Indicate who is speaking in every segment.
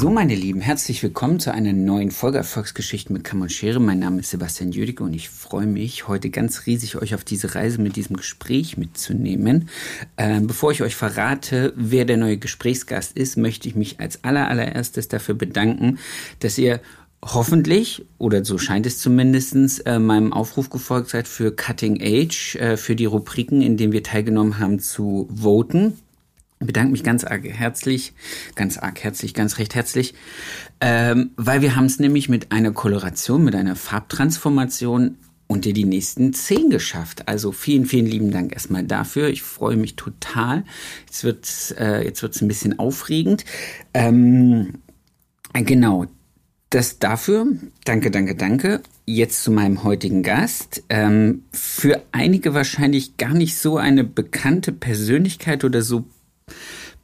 Speaker 1: So, meine Lieben, herzlich willkommen zu einer neuen Folge Erfolgsgeschichten mit Kamm und Schere. Mein Name ist Sebastian Jüdicke und ich freue mich, heute ganz riesig euch auf diese Reise mit diesem Gespräch mitzunehmen. Ähm, bevor ich euch verrate, wer der neue Gesprächsgast ist, möchte ich mich als allererstes dafür bedanken, dass ihr hoffentlich, oder so scheint es zumindestens äh, meinem Aufruf gefolgt seid für Cutting Age, äh, für die Rubriken, in denen wir teilgenommen haben, zu voten. Bedanke mich ganz arg herzlich, ganz arg herzlich, ganz recht herzlich, ähm, weil wir haben es nämlich mit einer Koloration, mit einer Farbtransformation unter die nächsten zehn geschafft. Also vielen, vielen lieben Dank erstmal dafür. Ich freue mich total. Jetzt wird äh, jetzt wird's ein bisschen aufregend. Ähm, genau. Das dafür. Danke, danke, danke. Jetzt zu meinem heutigen Gast. Ähm, für einige wahrscheinlich gar nicht so eine bekannte Persönlichkeit oder so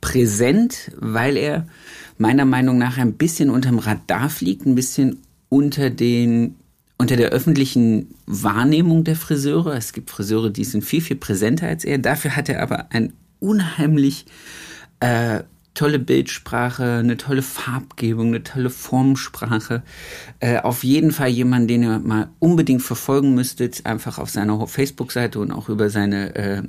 Speaker 1: präsent, weil er meiner Meinung nach ein bisschen unterm Radar fliegt, ein bisschen unter den unter der öffentlichen Wahrnehmung der Friseure. Es gibt Friseure, die sind viel, viel präsenter als er. Dafür hat er aber ein unheimlich äh, tolle Bildsprache, eine tolle Farbgebung, eine tolle Formsprache. Äh, auf jeden Fall jemand, den ihr mal unbedingt verfolgen müsstet, einfach auf seiner Facebook-Seite und auch über seine äh,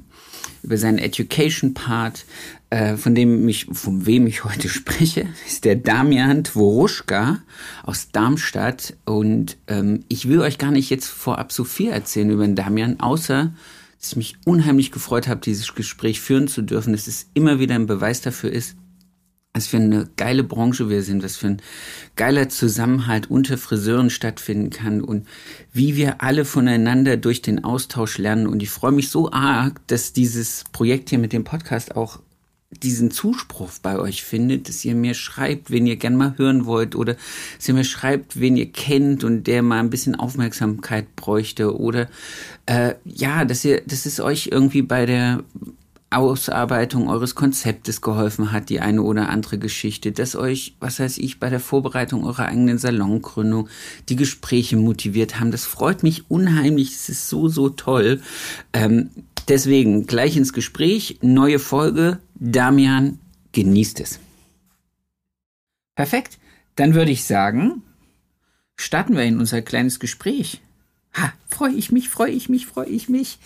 Speaker 1: über seinen Education-Part, äh, von dem ich, von wem ich heute spreche, ist der Damian Dworuschka aus Darmstadt. Und ähm, ich will euch gar nicht jetzt vorab so viel erzählen über den Damian, außer dass ich mich unheimlich gefreut habe, dieses Gespräch führen zu dürfen, dass es immer wieder ein Beweis dafür ist, was für eine geile Branche wir sind, was für ein geiler Zusammenhalt unter Friseuren stattfinden kann und wie wir alle voneinander durch den Austausch lernen. Und ich freue mich so arg, dass dieses Projekt hier mit dem Podcast auch diesen Zuspruch bei euch findet, dass ihr mir schreibt, wen ihr gern mal hören wollt oder dass ihr mir schreibt, wen ihr kennt und der mal ein bisschen Aufmerksamkeit bräuchte oder äh, ja, dass ihr, dass es euch irgendwie bei der Ausarbeitung eures Konzeptes geholfen hat, die eine oder andere Geschichte, dass euch, was weiß ich, bei der Vorbereitung eurer eigenen Salongründung die Gespräche motiviert haben. Das freut mich unheimlich. Es ist so, so toll. Ähm, deswegen gleich ins Gespräch. Neue Folge. Damian, genießt es. Perfekt. Dann würde ich sagen, starten wir in unser kleines Gespräch. Ha, freue ich mich, freue ich mich, freue ich mich.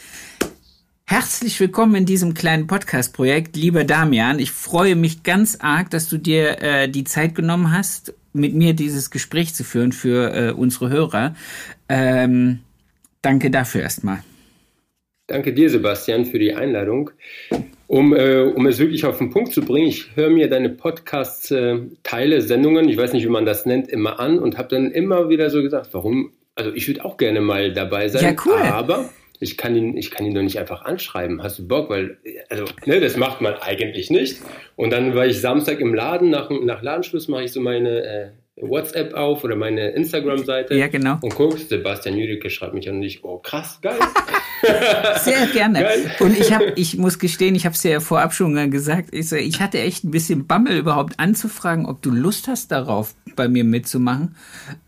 Speaker 1: Herzlich willkommen in diesem kleinen Podcast-Projekt, lieber Damian. Ich freue mich ganz arg, dass du dir äh, die Zeit genommen hast, mit mir dieses Gespräch zu führen für äh, unsere Hörer. Ähm, danke dafür erstmal.
Speaker 2: Danke dir, Sebastian, für die Einladung. Um, äh, um es wirklich auf den Punkt zu bringen, ich höre mir deine Podcasts, äh, Teile, Sendungen, ich weiß nicht, wie man das nennt, immer an und habe dann immer wieder so gesagt, warum, also ich würde auch gerne mal dabei sein,
Speaker 1: ja, cool.
Speaker 2: aber ich kann ihn, ich kann ihn doch nicht einfach anschreiben. Hast du Bock? Weil, also, ne, das macht man eigentlich nicht. Und dann war ich Samstag im Laden, nach, nach Ladenschluss mache ich so meine äh, WhatsApp auf oder meine Instagram-Seite.
Speaker 1: Ja, genau.
Speaker 2: Und guckst, Sebastian Jüdicke schreibt mich an und ich, oh krass, geil.
Speaker 1: Sehr gerne. Geil. Und ich habe, ich muss gestehen, ich habe es ja vorab schon gesagt, ich, ich hatte echt ein bisschen Bammel überhaupt anzufragen, ob du Lust hast darauf, bei mir mitzumachen.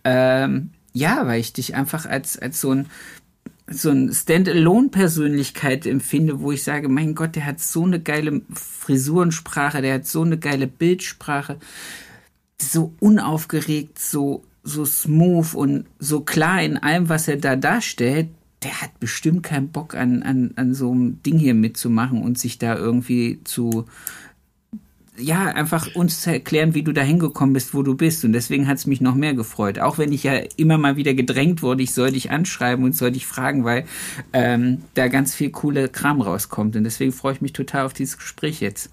Speaker 1: Ähm, ja, weil ich dich einfach als, als so ein so eine Standalone-Persönlichkeit empfinde, wo ich sage, mein Gott, der hat so eine geile Frisurensprache, der hat so eine geile Bildsprache, so unaufgeregt, so, so smooth und so klar in allem, was er da darstellt, der hat bestimmt keinen Bock an, an, an so einem Ding hier mitzumachen und sich da irgendwie zu, ja, einfach uns zu erklären, wie du da hingekommen bist, wo du bist. Und deswegen hat es mich noch mehr gefreut. Auch wenn ich ja immer mal wieder gedrängt wurde, ich soll dich anschreiben und soll dich fragen, weil ähm, da ganz viel coole Kram rauskommt. Und deswegen freue ich mich total auf dieses Gespräch jetzt.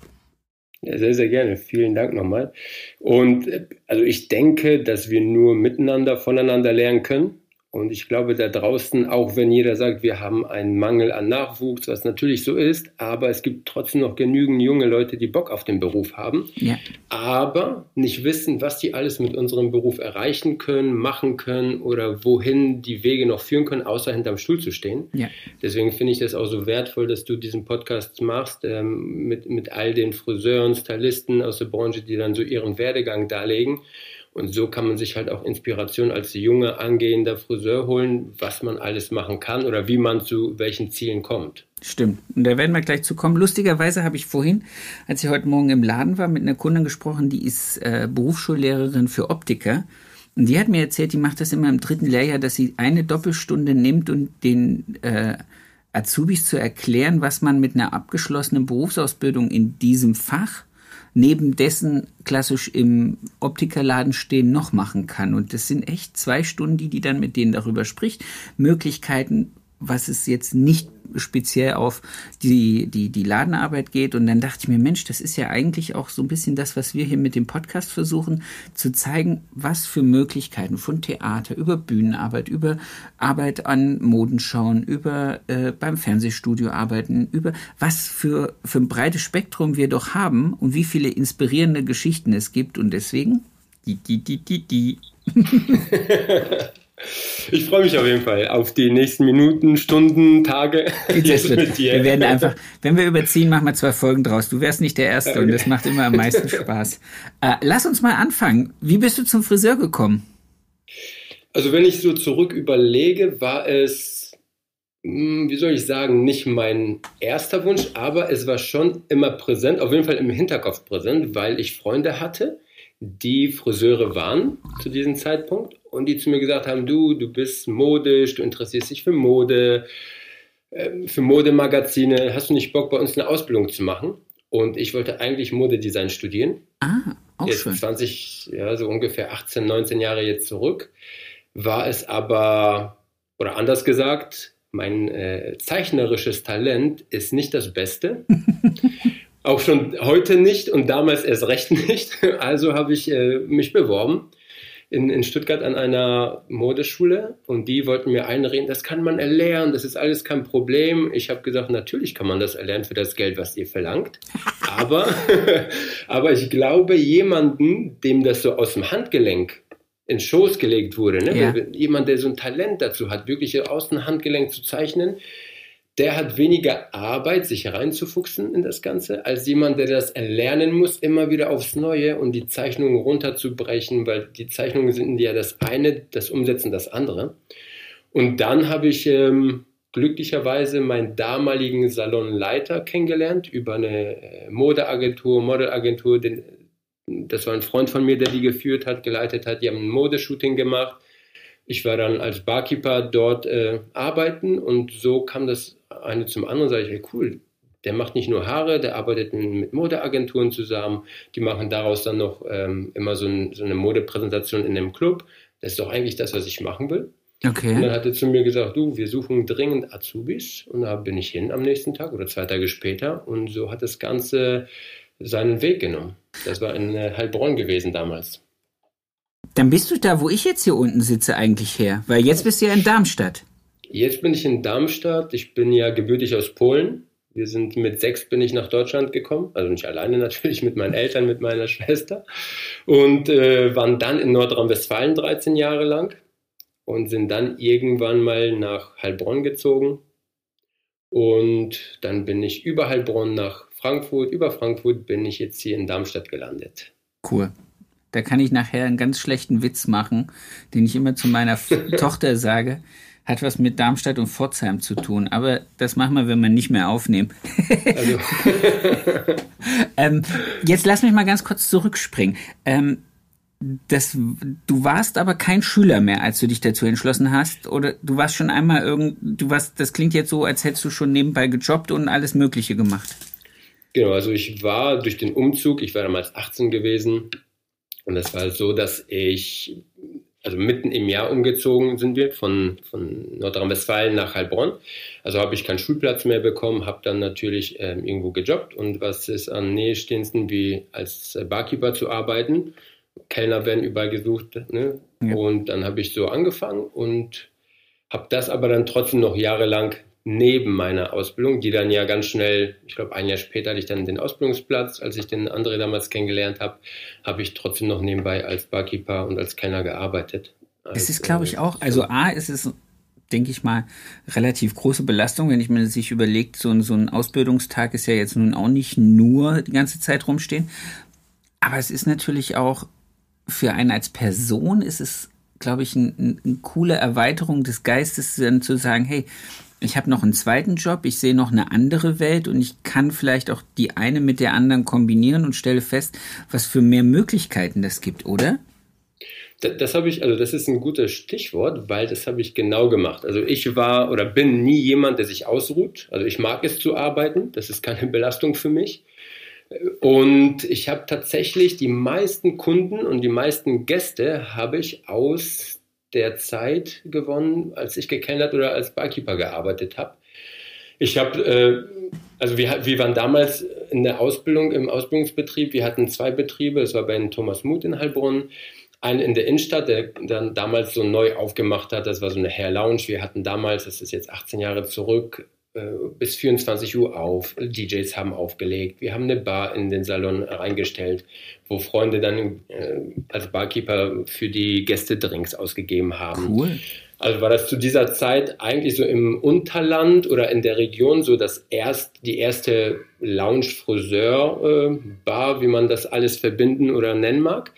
Speaker 2: Ja, sehr, sehr gerne. Vielen Dank nochmal. Und also ich denke, dass wir nur miteinander voneinander lernen können. Und ich glaube, da draußen, auch wenn jeder sagt, wir haben einen Mangel an Nachwuchs, was natürlich so ist, aber es gibt trotzdem noch genügend junge Leute, die Bock auf den Beruf haben, ja. aber nicht wissen, was die alles mit unserem Beruf erreichen können, machen können oder wohin die Wege noch führen können, außer hinterm Stuhl zu stehen. Ja. Deswegen finde ich das auch so wertvoll, dass du diesen Podcast machst ähm, mit, mit all den Friseuren, Stylisten aus der Branche, die dann so ihren Werdegang darlegen. Und so kann man sich halt auch Inspiration als junger, angehender Friseur holen, was man alles machen kann oder wie man zu welchen Zielen kommt.
Speaker 1: Stimmt. Und da werden wir gleich zu kommen. Lustigerweise habe ich vorhin, als ich heute Morgen im Laden war, mit einer Kundin gesprochen, die ist äh, Berufsschullehrerin für Optiker. Und die hat mir erzählt, die macht das immer im dritten Lehrjahr, dass sie eine Doppelstunde nimmt und den äh, Azubis zu erklären, was man mit einer abgeschlossenen Berufsausbildung in diesem Fach neben dessen klassisch im Optikerladen stehen noch machen kann. Und das sind echt zwei Stunden, die die dann mit denen darüber spricht. Möglichkeiten, was es jetzt nicht speziell auf die, die, die Ladenarbeit geht. Und dann dachte ich mir, Mensch, das ist ja eigentlich auch so ein bisschen das, was wir hier mit dem Podcast versuchen, zu zeigen, was für Möglichkeiten von Theater, über Bühnenarbeit, über Arbeit an Modenschauen, über äh, beim Fernsehstudio arbeiten, über was für, für ein breites Spektrum wir doch haben und wie viele inspirierende Geschichten es gibt. Und deswegen, die, die, die, die, die.
Speaker 2: Ich freue mich auf jeden Fall auf die nächsten Minuten, Stunden, Tage.
Speaker 1: Jetzt dir. Wir werden einfach, wenn wir überziehen, machen wir zwei Folgen draus. Du wärst nicht der Erste okay. und das macht immer am meisten Spaß. Äh, lass uns mal anfangen. Wie bist du zum Friseur gekommen?
Speaker 2: Also wenn ich so zurück überlege, war es, hm, wie soll ich sagen, nicht mein erster Wunsch, aber es war schon immer präsent, auf jeden Fall im Hinterkopf präsent, weil ich Freunde hatte, die Friseure waren zu diesem Zeitpunkt und die zu mir gesagt haben, du, du bist modisch, du interessierst dich für Mode, ähm, für Modemagazine, hast du nicht Bock, bei uns eine Ausbildung zu machen? Und ich wollte eigentlich Modedesign studieren.
Speaker 1: Ah, auch
Speaker 2: jetzt
Speaker 1: schön.
Speaker 2: 20, ja, so ungefähr 18, 19 Jahre jetzt zurück. War es aber, oder anders gesagt, mein äh, zeichnerisches Talent ist nicht das Beste. Auch schon heute nicht und damals erst recht nicht. Also habe ich äh, mich beworben in, in Stuttgart an einer Modeschule und die wollten mir einreden, das kann man erlernen, das ist alles kein Problem. Ich habe gesagt, natürlich kann man das erlernen für das Geld, was ihr verlangt. Aber, aber ich glaube, jemanden, dem das so aus dem Handgelenk in Schoß gelegt wurde, ne? Ja. jemand, der so ein Talent dazu hat, wirklich aus dem Handgelenk zu zeichnen, der hat weniger Arbeit, sich reinzufuchsen in das Ganze, als jemand, der das erlernen muss, immer wieder aufs Neue und die Zeichnungen runterzubrechen, weil die Zeichnungen sind ja das eine, das Umsetzen das andere. Und dann habe ich ähm, glücklicherweise meinen damaligen Salonleiter kennengelernt über eine äh, Modeagentur, Modelagentur. Den, das war ein Freund von mir, der die geführt hat, geleitet hat. Die haben ein Modeshooting gemacht. Ich war dann als Barkeeper dort äh, arbeiten und so kam das eine zum anderen, sage ich, hey, cool, der macht nicht nur Haare, der arbeitet mit Modeagenturen zusammen, die machen daraus dann noch ähm, immer so, ein, so, eine Modepräsentation in einem Club. Das ist doch eigentlich das, was ich machen will.
Speaker 1: Okay.
Speaker 2: Und dann hat er zu mir gesagt, du, wir suchen dringend Azubis. Und da bin ich hin am nächsten Tag oder zwei Tage später. Und so hat das Ganze seinen Weg genommen. Das war in äh, Heilbronn gewesen damals.
Speaker 1: Dann bist du da, wo ich jetzt hier unten sitze, eigentlich her. Weil jetzt bist du ja in Darmstadt.
Speaker 2: Jetzt bin ich in Darmstadt. Ich bin ja gebürtig aus Polen. Wir sind mit sechs bin ich nach Deutschland gekommen, also nicht alleine natürlich, mit meinen Eltern, mit meiner Schwester und äh, waren dann in Nordrhein-Westfalen 13 Jahre lang und sind dann irgendwann mal nach Heilbronn gezogen und dann bin ich über Heilbronn nach Frankfurt, über Frankfurt bin ich jetzt hier in Darmstadt gelandet.
Speaker 1: Cool. Da kann ich nachher einen ganz schlechten Witz machen, den ich immer zu meiner Tochter sage hat was mit Darmstadt und Pforzheim zu tun. Aber das machen wir, wenn wir nicht mehr aufnehmen. Also. ähm, jetzt lass mich mal ganz kurz zurückspringen. Ähm, das, du warst aber kein Schüler mehr, als du dich dazu entschlossen hast, oder du warst schon einmal irgend, du warst, das klingt jetzt so, als hättest du schon nebenbei gejobbt und alles Mögliche gemacht.
Speaker 2: Genau, also ich war durch den Umzug, ich war damals 18 gewesen und es war so, dass ich also mitten im Jahr umgezogen sind wir von, von Nordrhein-Westfalen nach Heilbronn. Also habe ich keinen Schulplatz mehr bekommen, habe dann natürlich ähm, irgendwo gejobbt und was ist an Nähestehendsten wie als Barkeeper zu arbeiten. Kellner werden überall gesucht. Ne? Ja. Und dann habe ich so angefangen und habe das aber dann trotzdem noch jahrelang neben meiner Ausbildung, die dann ja ganz schnell, ich glaube ein Jahr später hatte ich dann den Ausbildungsplatz, als ich den André damals kennengelernt habe, habe ich trotzdem noch nebenbei als Barkeeper und als Kellner gearbeitet.
Speaker 1: Es ist, glaube ich, auch, also A, ist es denke ich mal, relativ große Belastung, wenn ich mir sich überlegt, so ein, so ein Ausbildungstag ist ja jetzt nun auch nicht nur die ganze Zeit rumstehen. Aber es ist natürlich auch für einen als Person ist es, glaube ich, eine ein, ein coole Erweiterung des Geistes, dann zu sagen, hey, ich habe noch einen zweiten Job, ich sehe noch eine andere Welt und ich kann vielleicht auch die eine mit der anderen kombinieren und stelle fest, was für mehr Möglichkeiten das gibt, oder?
Speaker 2: Das, das habe ich, also das ist ein gutes Stichwort, weil das habe ich genau gemacht. Also ich war oder bin nie jemand, der sich ausruht. Also ich mag es zu arbeiten, das ist keine Belastung für mich. Und ich habe tatsächlich die meisten Kunden und die meisten Gäste habe ich aus der Zeit gewonnen, als ich gekellnert oder als Barkeeper gearbeitet habe. Ich habe, äh, also wir, wir waren damals in der Ausbildung, im Ausbildungsbetrieb, wir hatten zwei Betriebe, das war bei Thomas Muth in Heilbronn, einen in der Innenstadt, der dann damals so neu aufgemacht hat, das war so eine Hair Lounge, wir hatten damals, das ist jetzt 18 Jahre zurück, bis 24 Uhr auf. DJs haben aufgelegt. Wir haben eine Bar in den Salon reingestellt, wo Freunde dann äh, als Barkeeper für die Gäste Drinks ausgegeben haben. Cool. Also war das zu dieser Zeit eigentlich so im Unterland oder in der Region so das erst, die erste Lounge-Friseur-Bar, äh, wie man das alles verbinden oder nennen mag.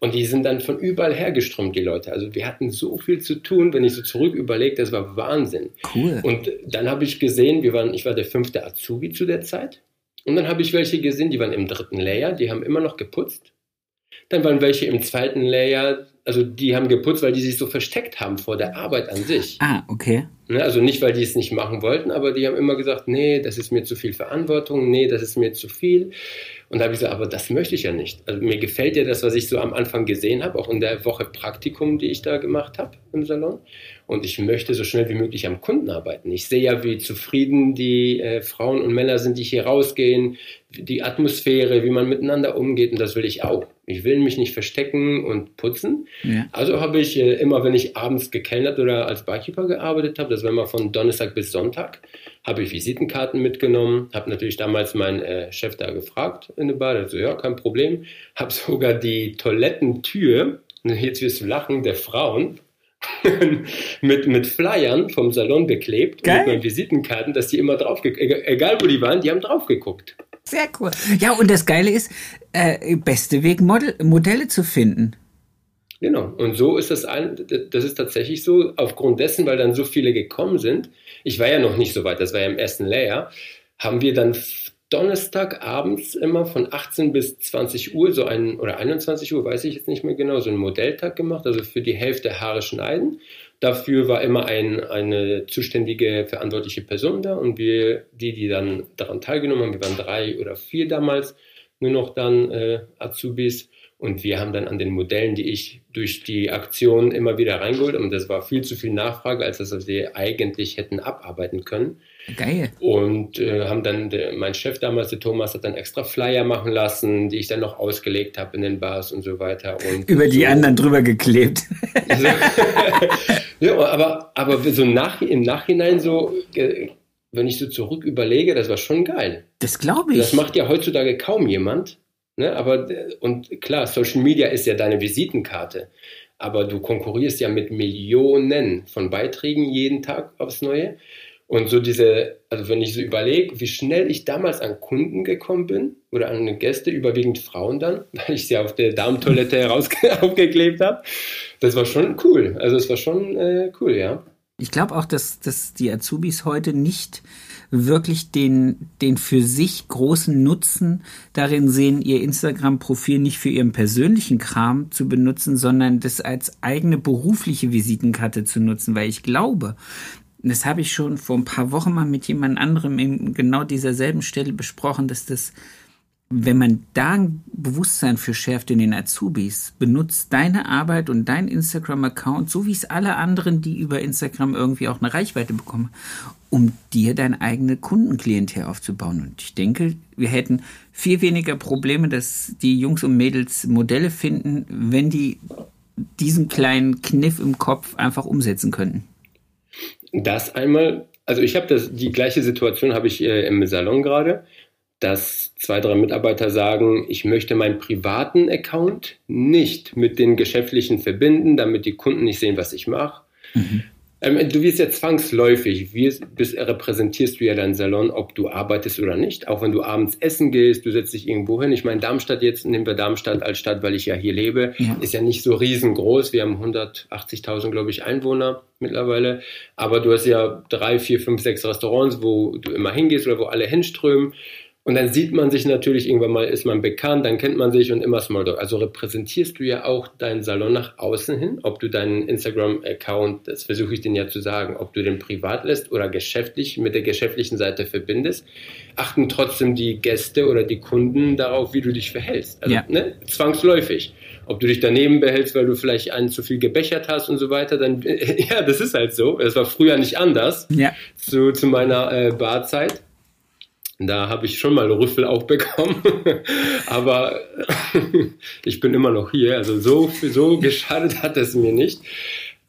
Speaker 2: Und die sind dann von überall hergeströmt, die Leute. Also wir hatten so viel zu tun, wenn ich so zurück überlege, das war Wahnsinn. Cool. Und dann habe ich gesehen, wir waren, ich war der fünfte Azubi zu der Zeit. Und dann habe ich welche gesehen, die waren im dritten Layer, die haben immer noch geputzt. Dann waren welche im zweiten Layer, also die haben geputzt, weil die sich so versteckt haben vor der Arbeit an sich.
Speaker 1: Ah, okay.
Speaker 2: Ne, also nicht, weil die es nicht machen wollten, aber die haben immer gesagt, nee, das ist mir zu viel Verantwortung, nee, das ist mir zu viel. Und da habe ich gesagt, aber das möchte ich ja nicht. Also mir gefällt ja das, was ich so am Anfang gesehen habe, auch in der Woche Praktikum, die ich da gemacht habe im Salon. Und ich möchte so schnell wie möglich am Kunden arbeiten. Ich sehe ja, wie zufrieden die äh, Frauen und Männer sind, die hier rausgehen, die Atmosphäre, wie man miteinander umgeht. Und das will ich auch. Ich will mich nicht verstecken und putzen. Ja. Also habe ich äh, immer, wenn ich abends gekellnert oder als Barkeeper gearbeitet habe, das war immer von Donnerstag bis Sonntag, habe ich Visitenkarten mitgenommen, habe natürlich damals meinen äh, Chef da gefragt in der Bar, der so, ja, kein Problem, habe sogar die Toilettentür, jetzt wirst du lachen, der Frauen, mit, mit Flyern vom Salon beklebt, Geil. mit meinen Visitenkarten, dass die immer drauf, egal wo die waren, die haben drauf geguckt.
Speaker 1: Sehr cool. Ja, und das Geile ist, äh, beste Weg, Model, Modelle zu finden.
Speaker 2: Genau. Und so ist das ein, das ist tatsächlich so, aufgrund dessen, weil dann so viele gekommen sind. Ich war ja noch nicht so weit, das war ja im ersten Layer, haben wir dann Donnerstag abends immer von 18 bis 20 Uhr, so ein, oder 21 Uhr, weiß ich jetzt nicht mehr genau, so einen Modelltag gemacht, also für die Hälfte Haare schneiden. Dafür war immer ein, eine zuständige, verantwortliche Person da und wir, die, die dann daran teilgenommen haben, wir waren drei oder vier damals, nur noch dann äh, Azubis, und wir haben dann an den Modellen, die ich durch die Aktion immer wieder reingeholt, und das war viel zu viel Nachfrage, als dass wir eigentlich hätten abarbeiten können. Geil. Und äh, haben dann, der, mein Chef damals, der Thomas, hat dann extra Flyer machen lassen, die ich dann noch ausgelegt habe in den Bars und so weiter. Und
Speaker 1: Über die so. anderen drüber geklebt.
Speaker 2: ja, aber, aber so nach, im Nachhinein so, äh, wenn ich so zurück überlege, das war schon geil.
Speaker 1: Das glaube ich.
Speaker 2: Das macht ja heutzutage kaum jemand. Ne? Aber, und klar, Social Media ist ja deine Visitenkarte. Aber du konkurrierst ja mit Millionen von Beiträgen jeden Tag aufs Neue. Und so diese, also wenn ich so überlege, wie schnell ich damals an Kunden gekommen bin oder an Gäste, überwiegend Frauen dann, weil ich sie auf der Darmtoilette heraus aufgeklebt habe, das war schon cool. Also es war schon äh, cool, ja.
Speaker 1: Ich glaube auch, dass, dass die Azubis heute nicht wirklich den, den für sich großen Nutzen darin sehen, ihr Instagram-Profil nicht für ihren persönlichen Kram zu benutzen, sondern das als eigene berufliche Visitenkarte zu nutzen, weil ich glaube, das habe ich schon vor ein paar Wochen mal mit jemand anderem in genau dieser selben Stelle besprochen, dass das wenn man da ein Bewusstsein für schärft in den Azubis, benutzt deine Arbeit und dein Instagram-Account, so wie es alle anderen, die über Instagram irgendwie auch eine Reichweite bekommen, um dir dein eigene Kundenklientel aufzubauen. Und ich denke, wir hätten viel weniger Probleme, dass die Jungs und Mädels Modelle finden, wenn die diesen kleinen Kniff im Kopf einfach umsetzen könnten.
Speaker 2: Das einmal, also ich habe das, die gleiche Situation habe ich äh, im Salon gerade, dass zwei, drei Mitarbeiter sagen, ich möchte meinen privaten Account nicht mit den geschäftlichen verbinden, damit die Kunden nicht sehen, was ich mache. Mhm. Ähm, du wirst ja zwangsläufig, wirst, bist, repräsentierst du ja deinen Salon, ob du arbeitest oder nicht. Auch wenn du abends essen gehst, du setzt dich irgendwo hin. Ich meine, Darmstadt jetzt, nehmen wir Darmstadt als Stadt, weil ich ja hier lebe, ja. ist ja nicht so riesengroß. Wir haben 180.000, glaube ich, Einwohner mittlerweile. Aber du hast ja drei, vier, fünf, sechs Restaurants, wo du immer hingehst oder wo alle hinströmen. Und dann sieht man sich natürlich, irgendwann mal ist man bekannt, dann kennt man sich und immer Smalltalk. Also repräsentierst du ja auch deinen Salon nach außen hin, ob du deinen Instagram-Account, das versuche ich dir ja zu sagen, ob du den privat lässt oder geschäftlich mit der geschäftlichen Seite verbindest, achten trotzdem die Gäste oder die Kunden darauf, wie du dich verhältst. Also, ja. ne, zwangsläufig. Ob du dich daneben behältst, weil du vielleicht einen zu viel gebechert hast und so weiter, dann, ja, das ist halt so. Das war früher nicht anders. Ja. Zu, zu meiner äh, Barzeit. Da habe ich schon mal Rüffel auch bekommen, aber ich bin immer noch hier. Also so, so geschadet hat es mir nicht.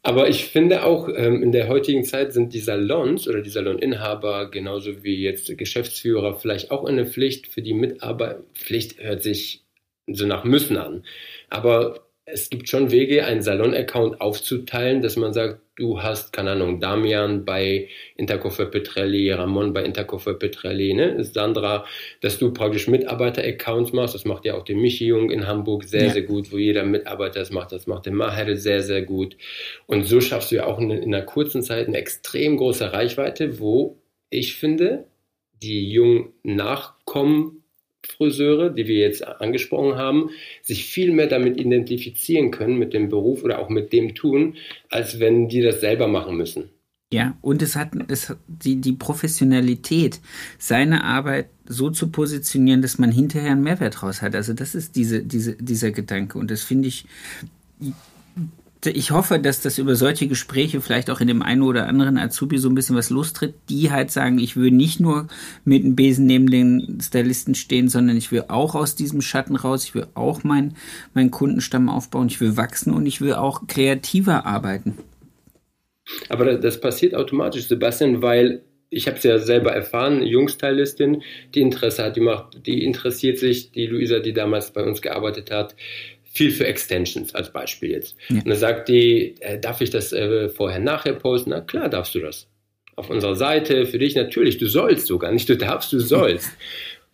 Speaker 2: Aber ich finde auch, ähm, in der heutigen Zeit sind die Salons oder die Saloninhaber genauso wie jetzt Geschäftsführer vielleicht auch eine Pflicht für die Mitarbeiter. Pflicht hört sich so nach müssen an. Aber es gibt schon Wege, einen Salon-Account aufzuteilen, dass man sagt, du hast, keine Ahnung, Damian bei Intercoiffeur Petrelli, Ramon bei Intercoiffeur Petrelli, ne? Sandra, dass du praktisch Mitarbeiter-Accounts machst. Das macht ja auch der Michi Jung in Hamburg sehr, ja. sehr gut, wo jeder Mitarbeiter das macht. Das macht der Maher sehr, sehr gut. Und so schaffst du ja auch in, in einer kurzen Zeit eine extrem große Reichweite, wo ich finde, die jungen Nachkommen Friseure, die wir jetzt angesprochen haben, sich viel mehr damit identifizieren können, mit dem Beruf oder auch mit dem tun, als wenn die das selber machen müssen.
Speaker 1: Ja, und es hat es, die, die Professionalität, seine Arbeit so zu positionieren, dass man hinterher einen Mehrwert raus hat. Also das ist diese, diese, dieser Gedanke. Und das finde ich ich hoffe, dass das über solche Gespräche vielleicht auch in dem einen oder anderen Azubi so ein bisschen was lostritt, die halt sagen, ich will nicht nur mit dem Besen neben den Stylisten stehen, sondern ich will auch aus diesem Schatten raus, ich will auch meinen mein Kundenstamm aufbauen, ich will wachsen und ich will auch kreativer arbeiten.
Speaker 2: Aber das passiert automatisch, Sebastian, weil ich habe es ja selber erfahren, Jungstylistin, die Interesse hat, die macht, die interessiert sich, die Luisa, die damals bei uns gearbeitet hat, viel für Extensions als Beispiel jetzt. Ja. Und dann sagt die, äh, darf ich das äh, vorher, nachher posten? Na klar darfst du das. Auf unserer Seite, für dich natürlich, du sollst sogar, nicht du darfst, du sollst.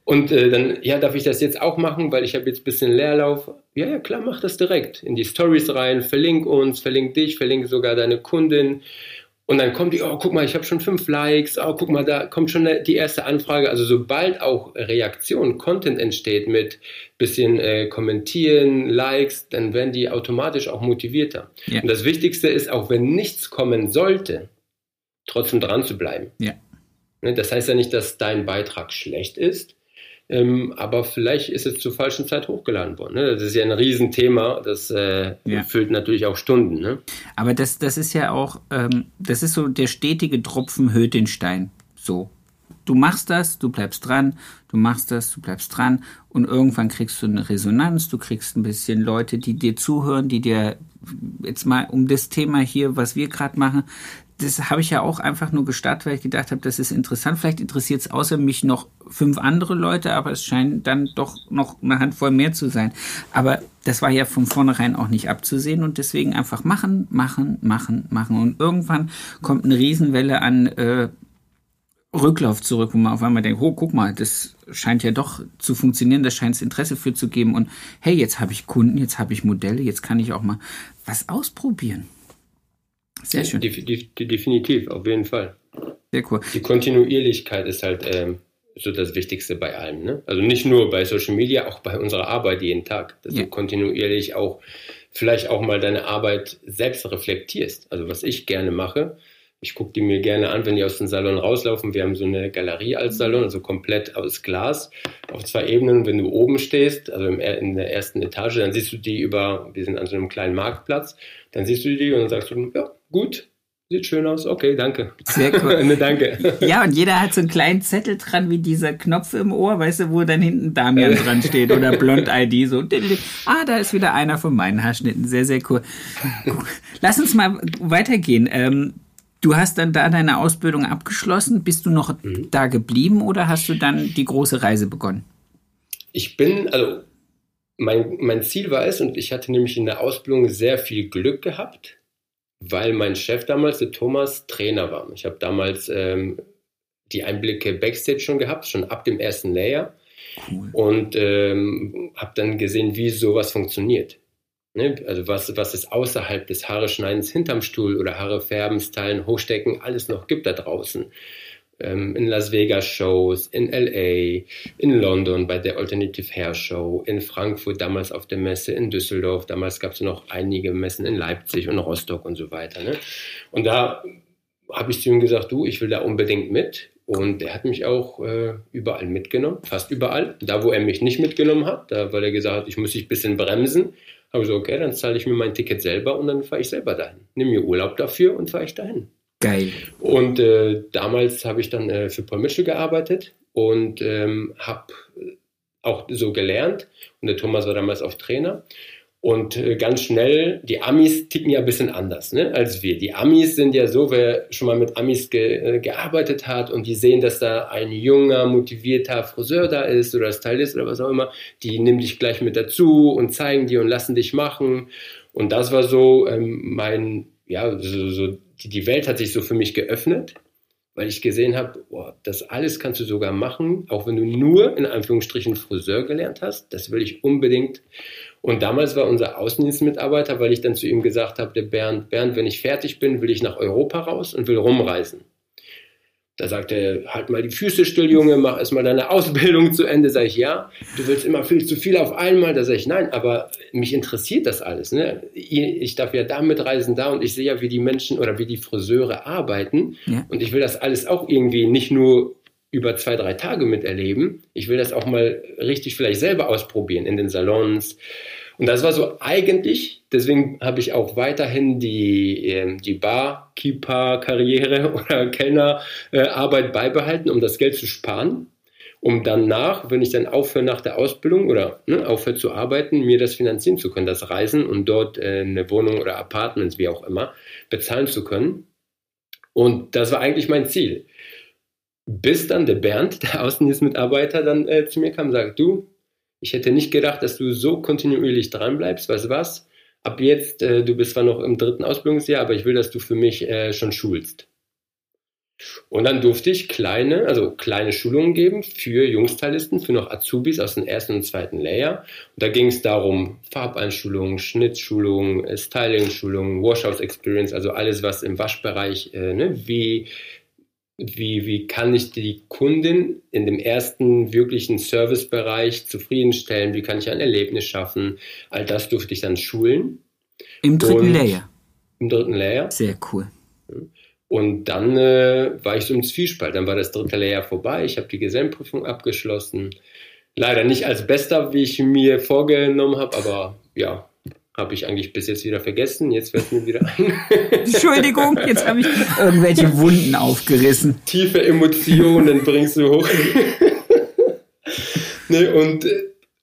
Speaker 2: Und äh, dann, ja, darf ich das jetzt auch machen, weil ich habe jetzt ein bisschen Leerlauf. Ja, ja, klar, mach das direkt. In die Stories rein, verlink uns, verlink dich, verlink sogar deine Kundin. Und dann kommt die, oh, guck mal, ich habe schon fünf Likes, oh, guck mal, da kommt schon die erste Anfrage. Also sobald auch Reaktion, Content entsteht mit bisschen äh, Kommentieren, Likes, dann werden die automatisch auch motivierter. Ja. Und das Wichtigste ist, auch wenn nichts kommen sollte, trotzdem dran zu bleiben. Ja. Ne, das heißt ja nicht, dass dein Beitrag schlecht ist, ähm, aber vielleicht ist es zur falschen Zeit hochgeladen worden. Ne? Das ist ja ein Riesenthema, das äh, ja. füllt natürlich auch Stunden. Ne?
Speaker 1: Aber das, das ist ja auch, ähm, das ist so der stetige Tropfen höht den Stein. So. Du machst das, du bleibst dran, du machst das, du bleibst dran und irgendwann kriegst du eine Resonanz, du kriegst ein bisschen Leute, die dir zuhören, die dir jetzt mal um das Thema hier, was wir gerade machen, das habe ich ja auch einfach nur gestartet, weil ich gedacht habe, das ist interessant. Vielleicht interessiert es außer mich noch fünf andere Leute, aber es scheint dann doch noch eine Handvoll mehr zu sein. Aber das war ja von vornherein auch nicht abzusehen und deswegen einfach machen, machen, machen, machen. Und irgendwann kommt eine Riesenwelle an äh, Rücklauf zurück, wo man auf einmal denkt, oh, guck mal, das scheint ja doch zu funktionieren, da scheint es Interesse für zu geben. Und hey, jetzt habe ich Kunden, jetzt habe ich Modelle, jetzt kann ich auch mal was ausprobieren.
Speaker 2: Sehr schön. Definitiv, auf jeden Fall. Sehr cool. Die Kontinuierlichkeit ist halt ähm, so das Wichtigste bei allem. Ne? Also nicht nur bei Social Media, auch bei unserer Arbeit jeden Tag. Dass ja. du kontinuierlich auch vielleicht auch mal deine Arbeit selbst reflektierst. Also was ich gerne mache, ich gucke die mir gerne an, wenn die aus dem Salon rauslaufen. Wir haben so eine Galerie als Salon, also komplett aus Glas auf zwei Ebenen. Wenn du oben stehst, also in der ersten Etage, dann siehst du die über, wir sind an so einem kleinen Marktplatz, dann siehst du die und dann sagst du, ja, gut, Sieht schön aus. Okay, danke. Sehr
Speaker 1: cool. ne, danke. Ja, und jeder hat so einen kleinen Zettel dran, wie dieser Knopf im Ohr, weißt du, wo dann hinten Damian dran steht oder Blond-ID. So, ah, da ist wieder einer von meinen Haarschnitten. Sehr, sehr cool. Lass uns mal weitergehen. Ähm, Du hast dann da deine Ausbildung abgeschlossen. Bist du noch mhm. da geblieben oder hast du dann die große Reise begonnen?
Speaker 2: Ich bin, also mein, mein Ziel war es, und ich hatte nämlich in der Ausbildung sehr viel Glück gehabt, weil mein Chef damals, der Thomas, Trainer war. Ich habe damals ähm, die Einblicke Backstage schon gehabt, schon ab dem ersten Layer. Cool. Und ähm, habe dann gesehen, wie sowas funktioniert. Ne? Also was, was es außerhalb des Haare schneidens hinterm Stuhl oder Haare färben, stylen, hochstecken, alles noch gibt da draußen. Ähm, in Las Vegas Shows, in LA, in London bei der Alternative Hair Show, in Frankfurt damals auf der Messe, in Düsseldorf, damals gab es noch einige Messen in Leipzig und Rostock und so weiter. Ne? Und da habe ich zu ihm gesagt, du, ich will da unbedingt mit. Und er hat mich auch äh, überall mitgenommen, fast überall. Da, wo er mich nicht mitgenommen hat, da, weil er gesagt hat, ich muss dich ein bisschen bremsen, habe ich so, okay, dann zahle ich mir mein Ticket selber und dann fahre ich selber dahin. Nimm mir Urlaub dafür und fahre ich dahin.
Speaker 1: Geil.
Speaker 2: Und äh, damals habe ich dann äh, für Paul Mitchell gearbeitet und ähm, habe auch so gelernt. Und der Thomas war damals auch Trainer. Und äh, ganz schnell, die Amis ticken ja ein bisschen anders ne, als wir. Die Amis sind ja so, wer schon mal mit Amis ge, äh, gearbeitet hat und die sehen, dass da ein junger, motivierter Friseur da ist oder Stylist oder was auch immer, die nehmen dich gleich mit dazu und zeigen dir und lassen dich machen. Und das war so ähm, mein, ja, so, so die, die Welt hat sich so für mich geöffnet weil ich gesehen habe, boah, das alles kannst du sogar machen, auch wenn du nur in Anführungsstrichen Friseur gelernt hast. Das will ich unbedingt. Und damals war unser Außendienstmitarbeiter, weil ich dann zu ihm gesagt habe, der Bernd, Bernd, wenn ich fertig bin, will ich nach Europa raus und will rumreisen. Da sagt er, halt mal die Füße still, Junge, mach erstmal deine Ausbildung zu Ende. Sag ich, ja, du willst immer viel zu viel auf einmal. Da sage ich, nein, aber mich interessiert das alles. Ne? Ich darf ja da mitreisen, da und ich sehe ja, wie die Menschen oder wie die Friseure arbeiten. Ja. Und ich will das alles auch irgendwie nicht nur über zwei, drei Tage miterleben. Ich will das auch mal richtig vielleicht selber ausprobieren in den Salons. Und das war so eigentlich, deswegen habe ich auch weiterhin die, ähm, die Barkeeper-Karriere oder Kellnerarbeit äh, beibehalten, um das Geld zu sparen, um danach, wenn ich dann aufhöre nach der Ausbildung oder ne, aufhöre zu arbeiten, mir das finanzieren zu können, das Reisen und dort äh, eine Wohnung oder Apartments, wie auch immer, bezahlen zu können. Und das war eigentlich mein Ziel. Bis dann der Bernd, der Außendienstmitarbeiter, dann äh, zu mir kam und sagt, du, ich hätte nicht gedacht, dass du so kontinuierlich dranbleibst. Weißt du was? Ab jetzt, äh, du bist zwar noch im dritten Ausbildungsjahr, aber ich will, dass du für mich äh, schon schulst. Und dann durfte ich kleine, also kleine Schulungen geben für Jungstylisten, für noch Azubis aus dem ersten und zweiten Layer. Und da ging es darum, Farbeinschulungen, Schnittschulungen, Styling-Schulungen, Washhouse Experience, also alles, was im Waschbereich, äh, ne, wie wie, wie kann ich die Kundin in dem ersten wirklichen Servicebereich zufriedenstellen, wie kann ich ein Erlebnis schaffen. All das durfte ich dann schulen.
Speaker 1: Im dritten Und Layer.
Speaker 2: Im dritten Layer.
Speaker 1: Sehr cool.
Speaker 2: Und dann äh, war ich so im Zwiespalt. Dann war das dritte Layer vorbei. Ich habe die Gesellenprüfung abgeschlossen. Leider nicht als bester, wie ich mir vorgenommen habe, aber ja, habe ich eigentlich bis jetzt wieder vergessen. Jetzt fällt mir wieder ein.
Speaker 1: Entschuldigung, jetzt habe ich irgendwelche Wunden aufgerissen.
Speaker 2: Tiefe Emotionen bringst du hoch. nee, und,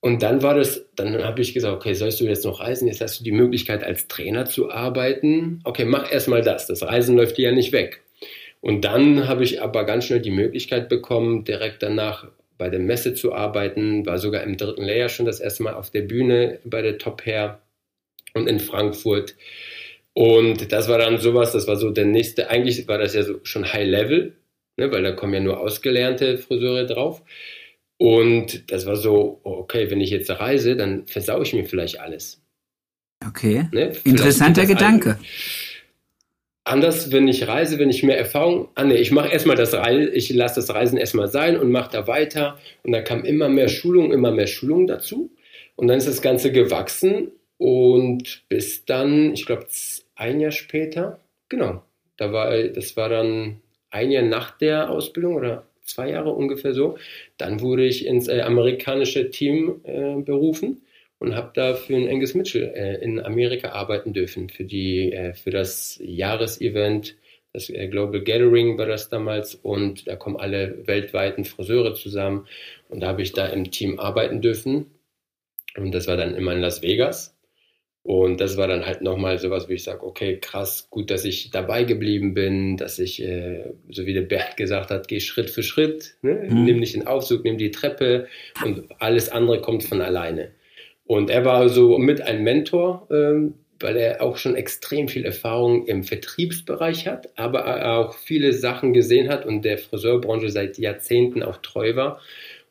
Speaker 2: und dann war das, dann habe ich gesagt, okay, sollst du jetzt noch reisen? Jetzt hast du die Möglichkeit, als Trainer zu arbeiten. Okay, mach erstmal das. Das Reisen läuft dir ja nicht weg. Und dann habe ich aber ganz schnell die Möglichkeit bekommen, direkt danach bei der Messe zu arbeiten, war sogar im dritten Layer schon das erste Mal auf der Bühne bei der Top Hair und in Frankfurt. Und das war dann sowas, das war so der nächste, eigentlich war das ja so schon High Level, ne, weil da kommen ja nur ausgelernte Friseure drauf. Und das war so, okay, wenn ich jetzt reise, dann versau ich mir vielleicht alles.
Speaker 1: Okay. Ne? Interessanter Gedanke.
Speaker 2: Anders, wenn ich reise, wenn ich mehr Erfahrung, ah ne, ich mache erstmal das Reisen, ich lasse das Reisen erstmal sein und mache da weiter. Und da kam immer mehr Schulung, immer mehr Schulung dazu. Und dann ist das Ganze gewachsen und bis dann, ich glaube, ein Jahr später, genau, da war, das war dann ein Jahr nach der Ausbildung oder zwei Jahre ungefähr so. Dann wurde ich ins äh, amerikanische Team äh, berufen und habe da für den Angus Mitchell äh, in Amerika arbeiten dürfen für die äh, für das Jahresevent. Das äh, Global Gathering war das damals und da kommen alle weltweiten Friseure zusammen und da habe ich da im Team arbeiten dürfen und das war dann immer in Las Vegas Und das war dann halt nochmal sowas, wo ich sage, okay, krass, gut, dass ich dabei geblieben bin, dass ich, äh, so wie der Bert gesagt hat, geh Schritt für Schritt, ne? mhm. nimm nicht den Aufzug, nimm die Treppe und alles andere kommt von alleine. Und er war so mit ein Mentor, ähm, weil er auch schon extrem viel Erfahrung im Vertriebsbereich hat, aber auch viele Sachen gesehen hat und der Friseurbranche seit Jahrzehnten auch treu war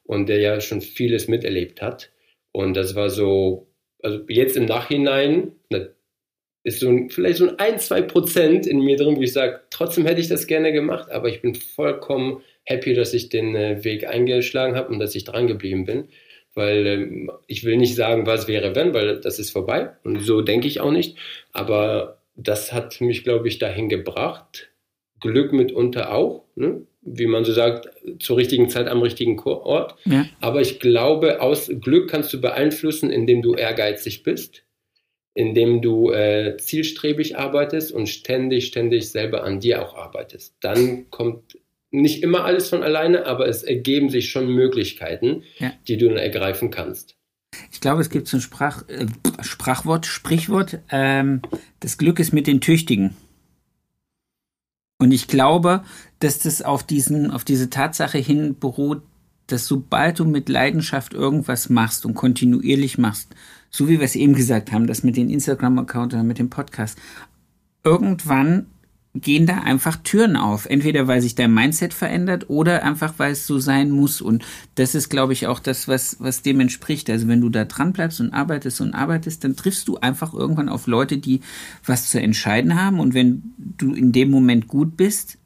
Speaker 2: und der ja schon vieles miterlebt hat. Und das war so also jetzt im Nachhinein, ist so ein, vielleicht so ein, ein, zwei Prozent in mir drin, wo ich sage, trotzdem hätte ich das gerne gemacht, aber ich bin vollkommen happy, dass ich den äh, Weg eingeschlagen habe und dass ich dran geblieben bin. Weil ähm, ich will nicht sagen, was wäre wenn, weil das ist vorbei. Und so denke ich auch nicht. Aber das hat mich, glaube ich, dahin gebracht. Glück mitunter auch. Ne? Wie man so sagt, zur richtigen Zeit am richtigen Ort. Ja. Aber ich glaube, aus Glück kannst du beeinflussen, indem du ehrgeizig bist, indem du äh, zielstrebig arbeitest und ständig, ständig selber an dir auch arbeitest. Dann kommt nicht immer alles von alleine, aber es ergeben sich schon Möglichkeiten, ja. die du dann ergreifen kannst.
Speaker 1: Ich glaube, es gibt so ein Sprach, äh, Sprachwort, Sprichwort, ähm, das Glück ist mit den Tüchtigen. Und ich glaube, dass das auf diesen, auf diese Tatsache hin beruht, dass sobald du mit Leidenschaft irgendwas machst und kontinuierlich machst, so wie wir es eben gesagt haben, das mit den Instagram-Account oder mit dem Podcast, irgendwann gehen da einfach Türen auf. Entweder weil sich dein Mindset verändert oder einfach weil es so sein muss. Und das ist, glaube ich, auch das, was, was dem entspricht. Also wenn du da dran bleibst und arbeitest und arbeitest, dann triffst du einfach irgendwann auf Leute, die was zu entscheiden haben. Und wenn du in dem Moment gut bist,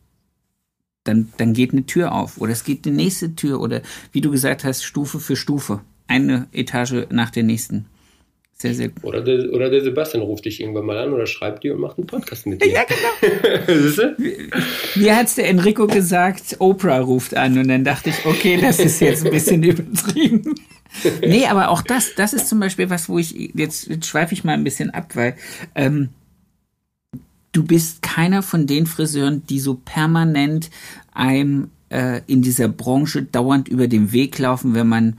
Speaker 1: dann, dann geht eine Tür auf oder es geht die nächste Tür oder wie du gesagt hast, Stufe für Stufe. Eine Etage nach der nächsten.
Speaker 2: Sehr, sehr gut. Oder der, oder der Sebastian ruft dich irgendwann mal an oder schreibt dir und macht einen Podcast mit dir. Ja,
Speaker 1: genau. Wie hat es der Enrico gesagt? Oprah ruft an und dann dachte ich, okay, das ist jetzt ein bisschen übertrieben. nee, aber auch das, das ist zum Beispiel was, wo ich, jetzt, jetzt schweife ich mal ein bisschen ab, weil ähm, du bist keiner von den Friseuren, die so permanent einem äh, in dieser Branche dauernd über den Weg laufen, wenn man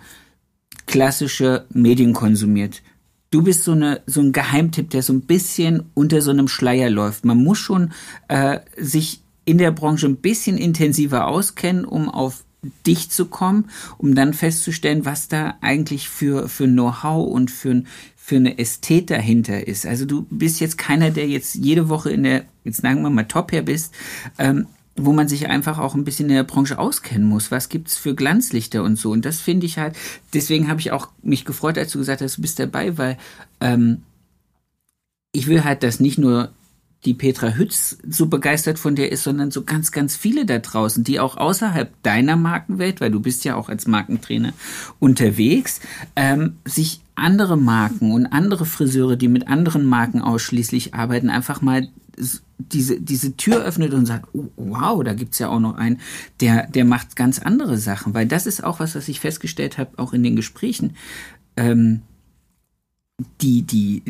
Speaker 1: klassische Medien konsumiert du bist so, eine, so ein Geheimtipp, der so ein bisschen unter so einem Schleier läuft. Man muss schon äh, sich in der Branche ein bisschen intensiver auskennen, um auf dich zu kommen, um dann festzustellen, was da eigentlich für, für Know-how und für, für eine Ästhet dahinter ist. Also du bist jetzt keiner, der jetzt jede Woche in der, jetzt sagen wir mal Top her bist, ähm, wo man sich einfach auch ein bisschen in der Branche auskennen muss. Was gibt's für Glanzlichter und so? Und das finde ich halt, deswegen habe ich auch mich gefreut, als du gesagt hast, du bist dabei, weil ähm, ich will halt, dass nicht nur die Petra Hütz so begeistert von dir ist, sondern so ganz, ganz viele da draußen, die auch außerhalb deiner Markenwelt, weil du bist ja auch als Markentrainer unterwegs, ähm, sich andere Marken und andere Friseure, die mit anderen Marken ausschließlich arbeiten, einfach mal diese, diese Tür öffnet und sagt, oh, wow, da gibt's ja auch noch einen, der, der macht ganz andere Sachen. Weil das ist auch was, was ich festgestellt habe, auch in den Gesprächen. Ähm, die, die,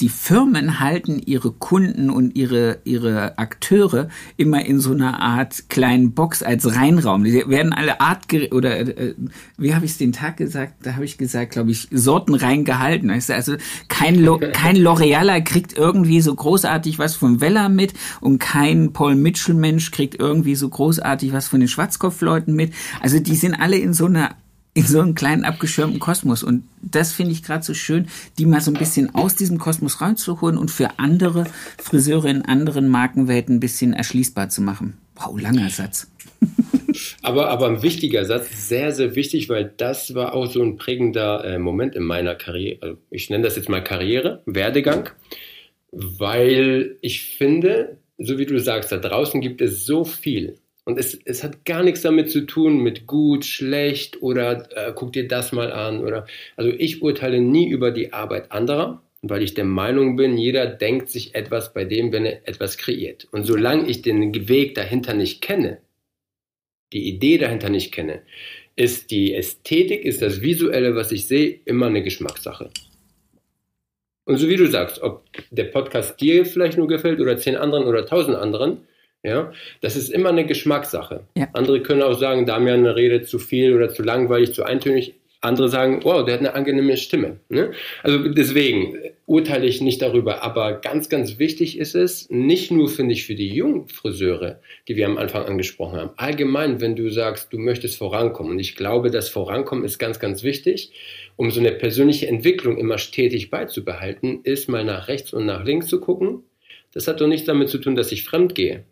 Speaker 1: die Firmen halten ihre Kunden und ihre, ihre Akteure immer in so einer Art kleinen Box als Reinraum. Die werden alle Art oder äh, wie habe ich es den Tag gesagt? Da habe ich gesagt, glaube ich, sortenrein gehalten. Also kein Lo kein L'Orealer kriegt irgendwie so großartig was von Weller mit und kein Paul Mitchell Mensch kriegt irgendwie so großartig was von den Schwarzkopfleuten mit. Also die sind alle in so einer in so einem kleinen abgeschirmten Kosmos. Und das finde ich gerade so schön, die mal so ein bisschen aus diesem Kosmos reinzuholen und für andere Friseure in anderen Markenwelten ein bisschen erschließbar zu machen. Wow, langer Satz.
Speaker 2: aber, aber ein wichtiger Satz, sehr, sehr wichtig, weil das war auch so ein prägender äh, Moment in meiner Karriere. Also ich nenne das jetzt mal Karriere, Werdegang, weil ich finde, so wie du sagst, da draußen gibt es so viel und es, es hat gar nichts damit zu tun mit gut, schlecht oder äh, guck dir das mal an oder also ich urteile nie über die Arbeit anderer, weil ich der Meinung bin, jeder denkt sich etwas bei dem, wenn er etwas kreiert. Und solange ich den Weg dahinter nicht kenne, die Idee dahinter nicht kenne, ist die Ästhetik, ist das Visuelle, was ich sehe, immer eine Geschmackssache. Und so wie du sagst, ob der Podcast dir vielleicht nur gefällt oder zehn anderen oder tausend anderen, ja, das ist immer eine Geschmackssache. Ja. Andere können auch sagen, Damian, eine Rede zu viel oder zu langweilig, zu eintönig. andere sagen, wow, der hat eine angenehme Stimme. Ne? Also deswegen urteile ich nicht darüber. Aber ganz, ganz wichtig ist es, nicht nur, finde ich, für die jungen Friseure, die wir am Anfang angesprochen haben. Allgemein, wenn du sagst, du möchtest vorankommen. Und ich glaube, das Vorankommen ist ganz, ganz wichtig. Um so eine persönliche Entwicklung immer stetig beizubehalten, ist mal nach rechts und nach links zu gucken. Das hat doch nichts damit zu tun, dass ich fremd gehe.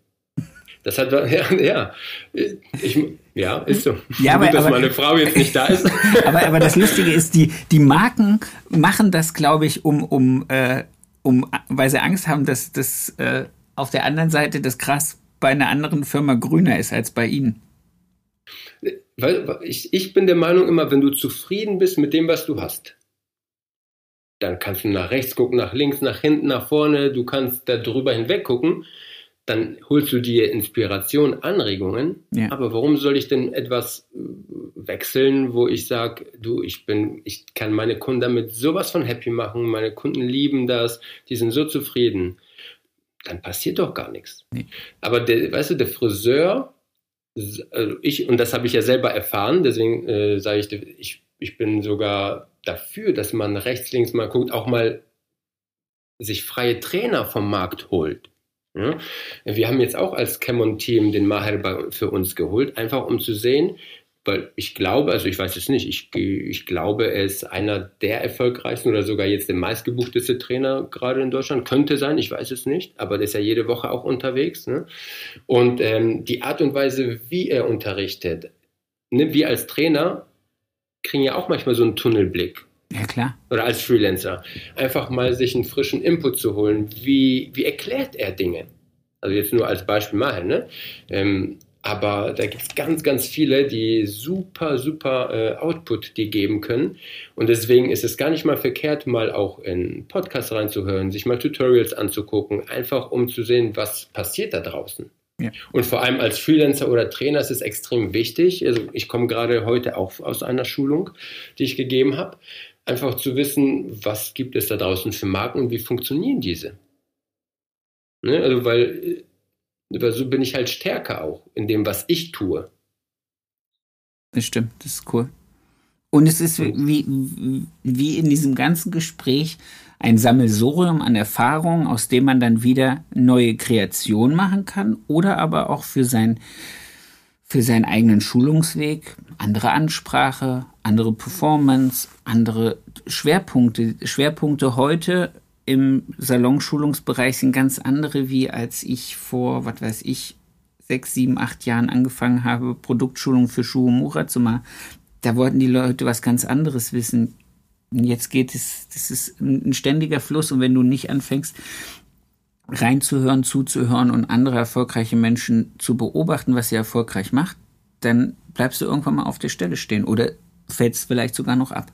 Speaker 2: Das hat, ja, ja, ich, ja, ist so.
Speaker 1: Ja, aber,
Speaker 2: Gut, dass
Speaker 1: aber,
Speaker 2: meine Frau jetzt nicht da ist.
Speaker 1: aber, aber das Lustige ist, die, die Marken machen das, glaube ich, um, um, äh, um, weil sie Angst haben, dass das äh, auf der anderen Seite das Gras bei einer anderen Firma grüner ist als bei ihnen.
Speaker 2: Weil ich, ich bin der Meinung immer, wenn du zufrieden bist mit dem, was du hast, dann kannst du nach rechts gucken, nach links, nach hinten, nach vorne, du kannst da drüber hinweg gucken dann holst du dir Inspiration, Anregungen. Ja. Aber warum soll ich denn etwas äh, wechseln, wo ich sage, du, ich bin, ich kann meine Kunden damit sowas von happy machen, meine Kunden lieben das, die sind so zufrieden. Dann passiert doch gar nichts. Nee. Aber der, weißt du, der Friseur, also ich, und das habe ich ja selber erfahren, deswegen äh, sage ich, ich, ich bin sogar dafür, dass man rechts, links mal guckt, auch mal sich freie Trainer vom Markt holt. Ja? Wir haben jetzt auch als Camon-Team den Maher für uns geholt, einfach um zu sehen, weil ich glaube, also ich weiß es nicht, ich, ich glaube, er ist einer der erfolgreichsten oder sogar jetzt der meistgebuchteste Trainer gerade in Deutschland. Könnte sein, ich weiß es nicht, aber der ist ja jede Woche auch unterwegs. Ne? Und ähm, die Art und Weise, wie er unterrichtet, ne, wir als Trainer kriegen ja auch manchmal so einen Tunnelblick.
Speaker 1: Ja, klar.
Speaker 2: Oder als Freelancer. Einfach mal sich einen frischen Input zu holen. Wie, wie erklärt er Dinge? Also jetzt nur als Beispiel mal, ne? Ähm, aber da gibt es ganz, ganz viele, die super, super äh, Output die geben können. Und deswegen ist es gar nicht mal verkehrt, mal auch in Podcasts reinzuhören, sich mal Tutorials anzugucken, einfach um zu sehen, was passiert da draußen. Ja. Und vor allem als Freelancer oder Trainer ist es extrem wichtig. Also ich komme gerade heute auch aus einer Schulung, die ich gegeben habe einfach zu wissen, was gibt es da draußen für Marken und wie funktionieren diese. Ne? Also weil, weil so bin ich halt stärker auch in dem, was ich tue.
Speaker 1: Das stimmt, das ist cool. Und es ist wie, wie in diesem ganzen Gespräch ein Sammelsurium an Erfahrungen, aus dem man dann wieder neue Kreationen machen kann oder aber auch für sein für seinen eigenen Schulungsweg, andere Ansprache, andere Performance, andere Schwerpunkte. Schwerpunkte heute im Salonschulungsbereich sind ganz andere, wie als ich vor, was weiß ich, sechs, sieben, acht Jahren angefangen habe, Produktschulung für Schuhe Mura zu machen. Da wollten die Leute was ganz anderes wissen. Und jetzt geht es, das ist ein ständiger Fluss und wenn du nicht anfängst, reinzuhören, zuzuhören und andere erfolgreiche Menschen zu beobachten, was sie erfolgreich macht, dann bleibst du irgendwann mal auf der Stelle stehen oder fällst vielleicht sogar noch ab.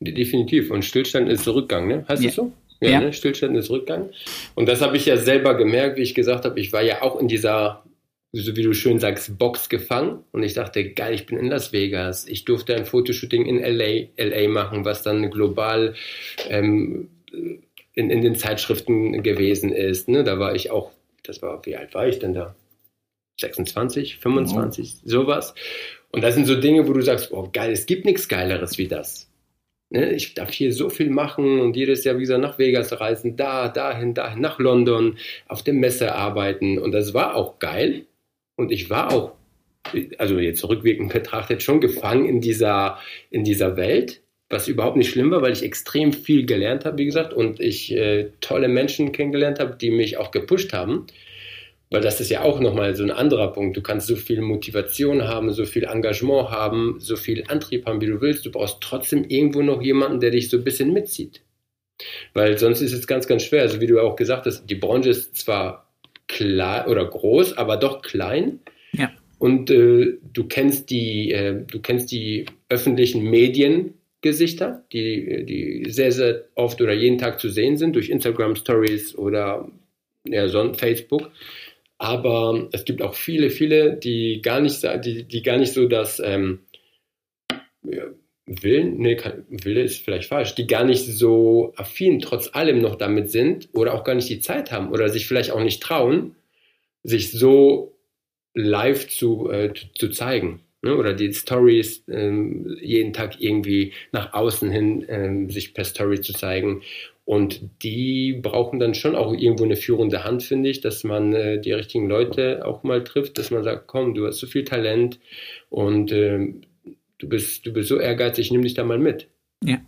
Speaker 2: Definitiv. Und Stillstand ist Rückgang, ne? Heißt ja. das so? Ja, ja. Ne? Stillstand ist Rückgang. Und das habe ich ja selber gemerkt, wie ich gesagt habe, ich war ja auch in dieser, so wie du schön sagst, Box gefangen. Und ich dachte, geil, ich bin in Las Vegas. Ich durfte ein Fotoshooting in LA, LA machen, was dann global ähm, in, in den Zeitschriften gewesen ist. Ne? Da war ich auch, das war, wie alt war ich denn da? 26, 25, oh. sowas. Und das sind so Dinge, wo du sagst, oh geil, es gibt nichts Geileres wie das. Ne? Ich darf hier so viel machen und jedes Jahr, wie gesagt, nach Vegas reisen, da, dahin, dahin, nach London, auf der Messe arbeiten. Und das war auch geil. Und ich war auch, also jetzt rückwirkend betrachtet, schon gefangen in dieser, in dieser Welt was überhaupt nicht schlimm war, weil ich extrem viel gelernt habe, wie gesagt, und ich äh, tolle Menschen kennengelernt habe, die mich auch gepusht haben. Weil das ist ja auch nochmal so ein anderer Punkt. Du kannst so viel Motivation haben, so viel Engagement haben, so viel Antrieb haben, wie du willst. Du brauchst trotzdem irgendwo noch jemanden, der dich so ein bisschen mitzieht. Weil sonst ist es ganz, ganz schwer. Also wie du auch gesagt hast, die Branche ist zwar klar oder groß, aber doch klein. Ja. Und äh, du kennst die, äh, du kennst die öffentlichen Medien Gesichter, die, die sehr, sehr oft oder jeden Tag zu sehen sind durch Instagram Stories oder ja, Facebook. Aber es gibt auch viele, viele, die gar nicht, die, die gar nicht so das ähm, Willen, nee, Wille ist vielleicht falsch, die gar nicht so affin trotz allem noch damit sind oder auch gar nicht die Zeit haben oder sich vielleicht auch nicht trauen, sich so live zu, äh, zu zeigen. ne? oder die Stories ähm, jeden Tag irgendwie nach außen hin ähm, sich per Story zu zeigen. Und die brauchen dann schon auch irgendwo eine führende Hand, finde ich, dass man äh, die richtigen Leute auch mal trifft, dass man sagt, komm, du hast so viel Talent und äh, du bist, du bist so ehrgeizig, nimm dich da mal mit.
Speaker 1: Ja.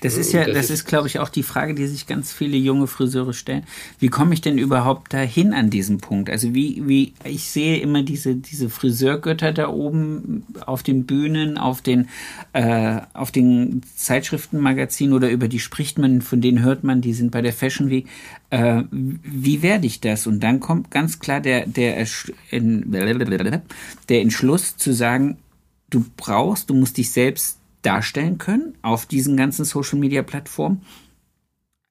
Speaker 1: Das ist ja, das, das ist, ist glaube ich, auch die Frage, die sich ganz viele junge Friseure stellen. Wie komme ich denn überhaupt dahin an diesem Punkt? Also wie, wie, ich sehe immer diese, diese Friseurgötter da oben auf den Bühnen, auf den, äh, auf den Zeitschriftenmagazinen oder über die spricht man, von denen hört man, die sind bei der Fashion Week. Äh, wie werde ich das? Und dann kommt ganz klar der, der, der Entschluss zu sagen, du brauchst, du musst dich selbst darstellen können auf diesen ganzen Social Media Plattformen.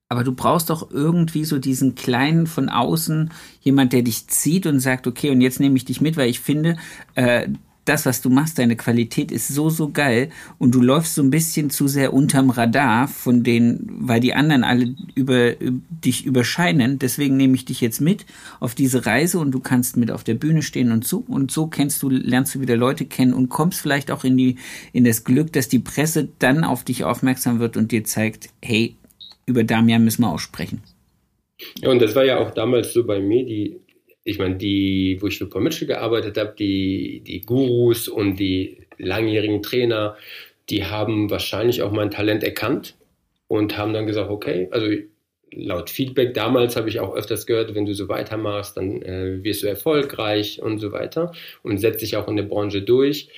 Speaker 1: Aber du brauchst doch irgendwie so diesen kleinen von außen, jemand, der dich zieht und sagt, okay, und jetzt nehme ich dich mit, weil ich finde, äh, das, was du machst, deine Qualität ist so, so geil und du läufst so ein bisschen zu sehr unterm Radar von denen, weil die anderen alle über, über dich überscheinen. Deswegen nehme ich dich jetzt mit auf diese Reise und du kannst mit auf der Bühne stehen und so und so kennst du, lernst du wieder Leute kennen und kommst vielleicht auch in die, in das Glück, dass die Presse dann auf dich aufmerksam wird und dir zeigt, hey, über Damian müssen wir auch sprechen.
Speaker 2: Ja, und das war ja auch damals so bei mir, die ich meine, die, wo ich für Paul Mitchell gearbeitet habe, die, die Gurus und die langjährigen Trainer, die haben wahrscheinlich auch mein Talent erkannt und haben dann gesagt, okay, also laut Feedback damals habe ich auch öfters gehört, wenn du so weitermachst, dann äh, wirst du erfolgreich und so weiter und setzt dich auch in der Branche durch.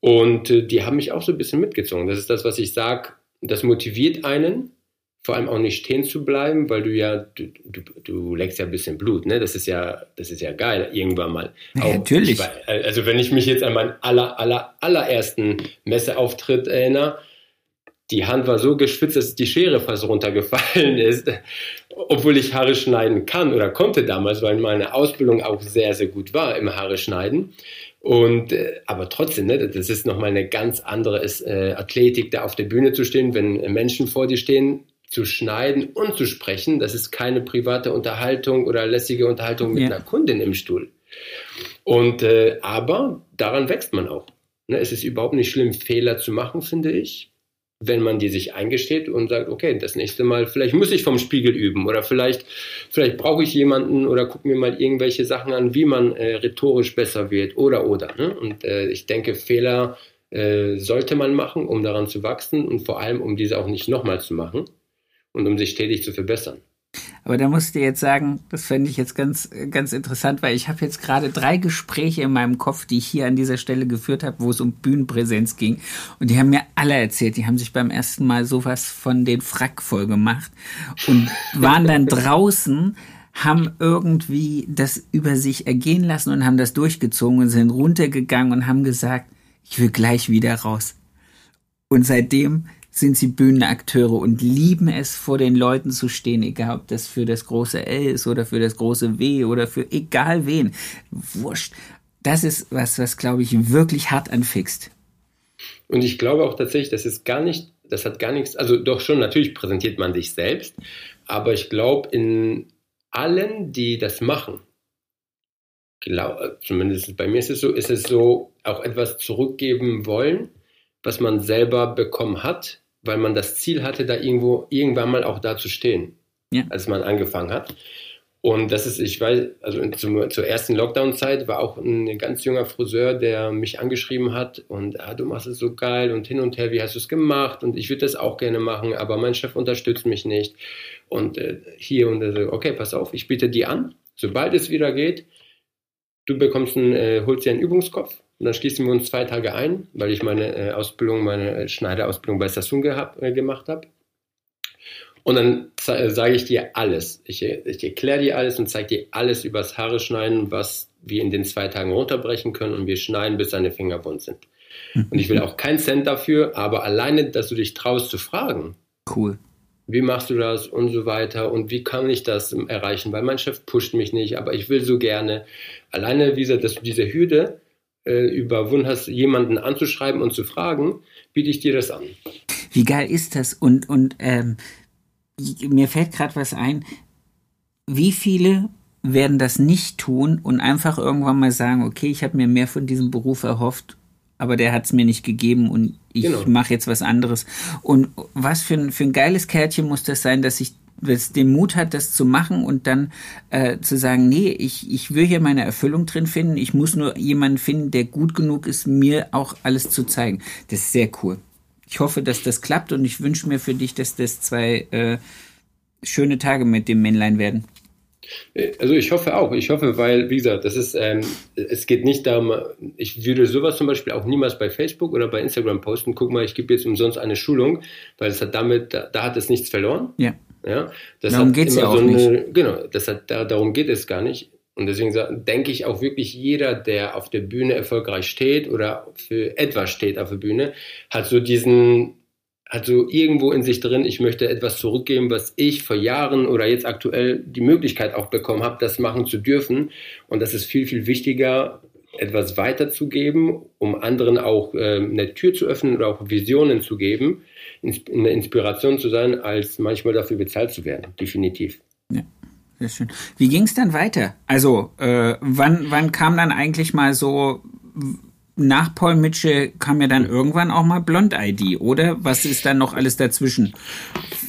Speaker 2: Und äh, die haben mich auch so ein bisschen mitgezogen. Das ist das, was ich sage. Das motiviert einen, vor allem auch nicht stehen zu bleiben, weil du ja, du, du, du leckst ja ein bisschen Blut, ne? Das ist ja, das ist ja geil, irgendwann mal.
Speaker 1: Ja, auch, natürlich.
Speaker 2: Ich, also wenn ich mich jetzt an meinen aller, aller, allerersten Messeauftritt erinnere, die Hand war so geschwitzt, dass die Schere fast runtergefallen ist, obwohl ich Haare schneiden kann oder konnte damals, weil meine Ausbildung auch sehr, sehr gut war im Haare schneiden. Und äh, aber trotzdem, ne, das ist nochmal eine ganz andere ist, äh, Athletik, da auf der Bühne zu stehen, wenn Menschen vor dir stehen, zu schneiden und zu sprechen. Das ist keine private Unterhaltung oder lässige Unterhaltung mit ja. einer Kundin im Stuhl. Und äh, aber daran wächst man auch. Ne, es ist überhaupt nicht schlimm, Fehler zu machen, finde ich, wenn man die sich eingesteht und sagt, okay, das nächste Mal, vielleicht muss ich vom Spiegel üben oder vielleicht, vielleicht brauche ich jemanden oder gucke mir mal irgendwelche Sachen an, wie man äh, rhetorisch besser wird oder oder. Ne? Und äh, ich denke, Fehler äh, sollte man machen, um daran zu wachsen und vor allem, um diese auch nicht nochmal zu machen und um sich stetig zu verbessern.
Speaker 1: Aber da musst du jetzt sagen, das fände ich jetzt ganz, ganz interessant, weil ich habe jetzt gerade drei Gespräche in meinem Kopf, die ich hier an dieser Stelle geführt habe, wo es um Bühnenpräsenz ging. Und die haben mir alle erzählt, die haben sich beim ersten Mal sowas von den Frack voll gemacht und waren dann draußen, haben irgendwie das über sich ergehen lassen und haben das durchgezogen und sind runtergegangen und haben gesagt, ich will gleich wieder raus. Und seitdem sind sie Bühnenakteure und lieben es, vor den Leuten zu stehen, egal ob das für das große L ist oder für das große W oder für egal wen. Wurscht. Das ist was, was glaube ich wirklich hart anfixt.
Speaker 2: Und ich glaube auch tatsächlich, das ist gar nicht, das hat gar nichts, also doch schon, natürlich präsentiert man sich selbst, aber ich glaube, in allen, die das machen, glaub, zumindest bei mir ist es so, ist es so, auch etwas zurückgeben wollen, was man selber bekommen hat, weil man das Ziel hatte, da irgendwo irgendwann mal auch da zu stehen, ja. als man angefangen hat. Und das ist, ich weiß, also zum, zur ersten Lockdown-Zeit war auch ein ganz junger Friseur, der mich angeschrieben hat und ah, du machst es so geil und hin und her, wie hast du es gemacht? Und ich würde das auch gerne machen, aber mein Chef unterstützt mich nicht. Und äh, hier und so, okay, pass auf, ich biete dir an, sobald es wieder geht, du bekommst einen, äh, holst dir einen Übungskopf und dann schließen wir uns zwei Tage ein, weil ich meine äh, Ausbildung, meine Schneiderausbildung bei Sassoon gehabt, äh, gemacht habe. Und dann äh, sage ich dir alles. Ich, ich erkläre dir alles und zeige dir alles übers Haare schneiden, was wir in den zwei Tagen runterbrechen können. Und wir schneiden, bis deine Finger wund sind. Und ich will auch keinen Cent dafür, aber alleine, dass du dich traust zu fragen.
Speaker 1: Cool.
Speaker 2: Wie machst du das und so weiter und wie kann ich das erreichen? Weil mein Chef pusht mich nicht, aber ich will so gerne. Alleine, wie gesagt, dass du diese Hürde äh, überwunden hast, jemanden anzuschreiben und zu fragen, biete ich dir das an.
Speaker 1: Wie geil ist das? Und, und ähm, mir fällt gerade was ein. Wie viele werden das nicht tun und einfach irgendwann mal sagen, okay, ich habe mir mehr von diesem Beruf erhofft aber der hat es mir nicht gegeben und ich genau. mache jetzt was anderes. Und was für ein, für ein geiles Kärtchen muss das sein, dass ich das den Mut hat, das zu machen und dann äh, zu sagen, nee, ich, ich will hier meine Erfüllung drin finden, ich muss nur jemanden finden, der gut genug ist, mir auch alles zu zeigen. Das ist sehr cool. Ich hoffe, dass das klappt und ich wünsche mir für dich, dass das zwei äh, schöne Tage mit dem Männlein werden.
Speaker 2: Also ich hoffe auch. Ich hoffe, weil, wie gesagt, das ist, ähm, es geht nicht darum, ich würde sowas zum Beispiel auch niemals bei Facebook oder bei Instagram posten. Guck mal, ich gebe jetzt umsonst eine Schulung, weil es hat damit, da, da hat es nichts verloren.
Speaker 1: Ja.
Speaker 2: Ja,
Speaker 1: das darum geht es ja auch so eine,
Speaker 2: nicht. Genau, das hat, da, darum geht es gar nicht. Und deswegen denke ich auch wirklich, jeder, der auf der Bühne erfolgreich steht oder für etwas steht auf der Bühne, hat so diesen, hat so irgendwo in sich drin, ich möchte etwas zurückgeben, was ich vor Jahren oder jetzt aktuell die Möglichkeit auch bekommen habe, das machen zu dürfen. Und das ist viel, viel wichtiger, etwas weiterzugeben, um anderen auch äh, eine Tür zu öffnen oder auch Visionen zu geben, eine Inspiration zu sein, als manchmal dafür bezahlt zu werden. Definitiv.
Speaker 1: Ja. Sehr schön. Wie ging es dann weiter? Also, äh, wann, wann kam dann eigentlich mal so, nach Paul Mitchell kam ja dann irgendwann auch mal Blond ID, oder? Was ist dann noch alles dazwischen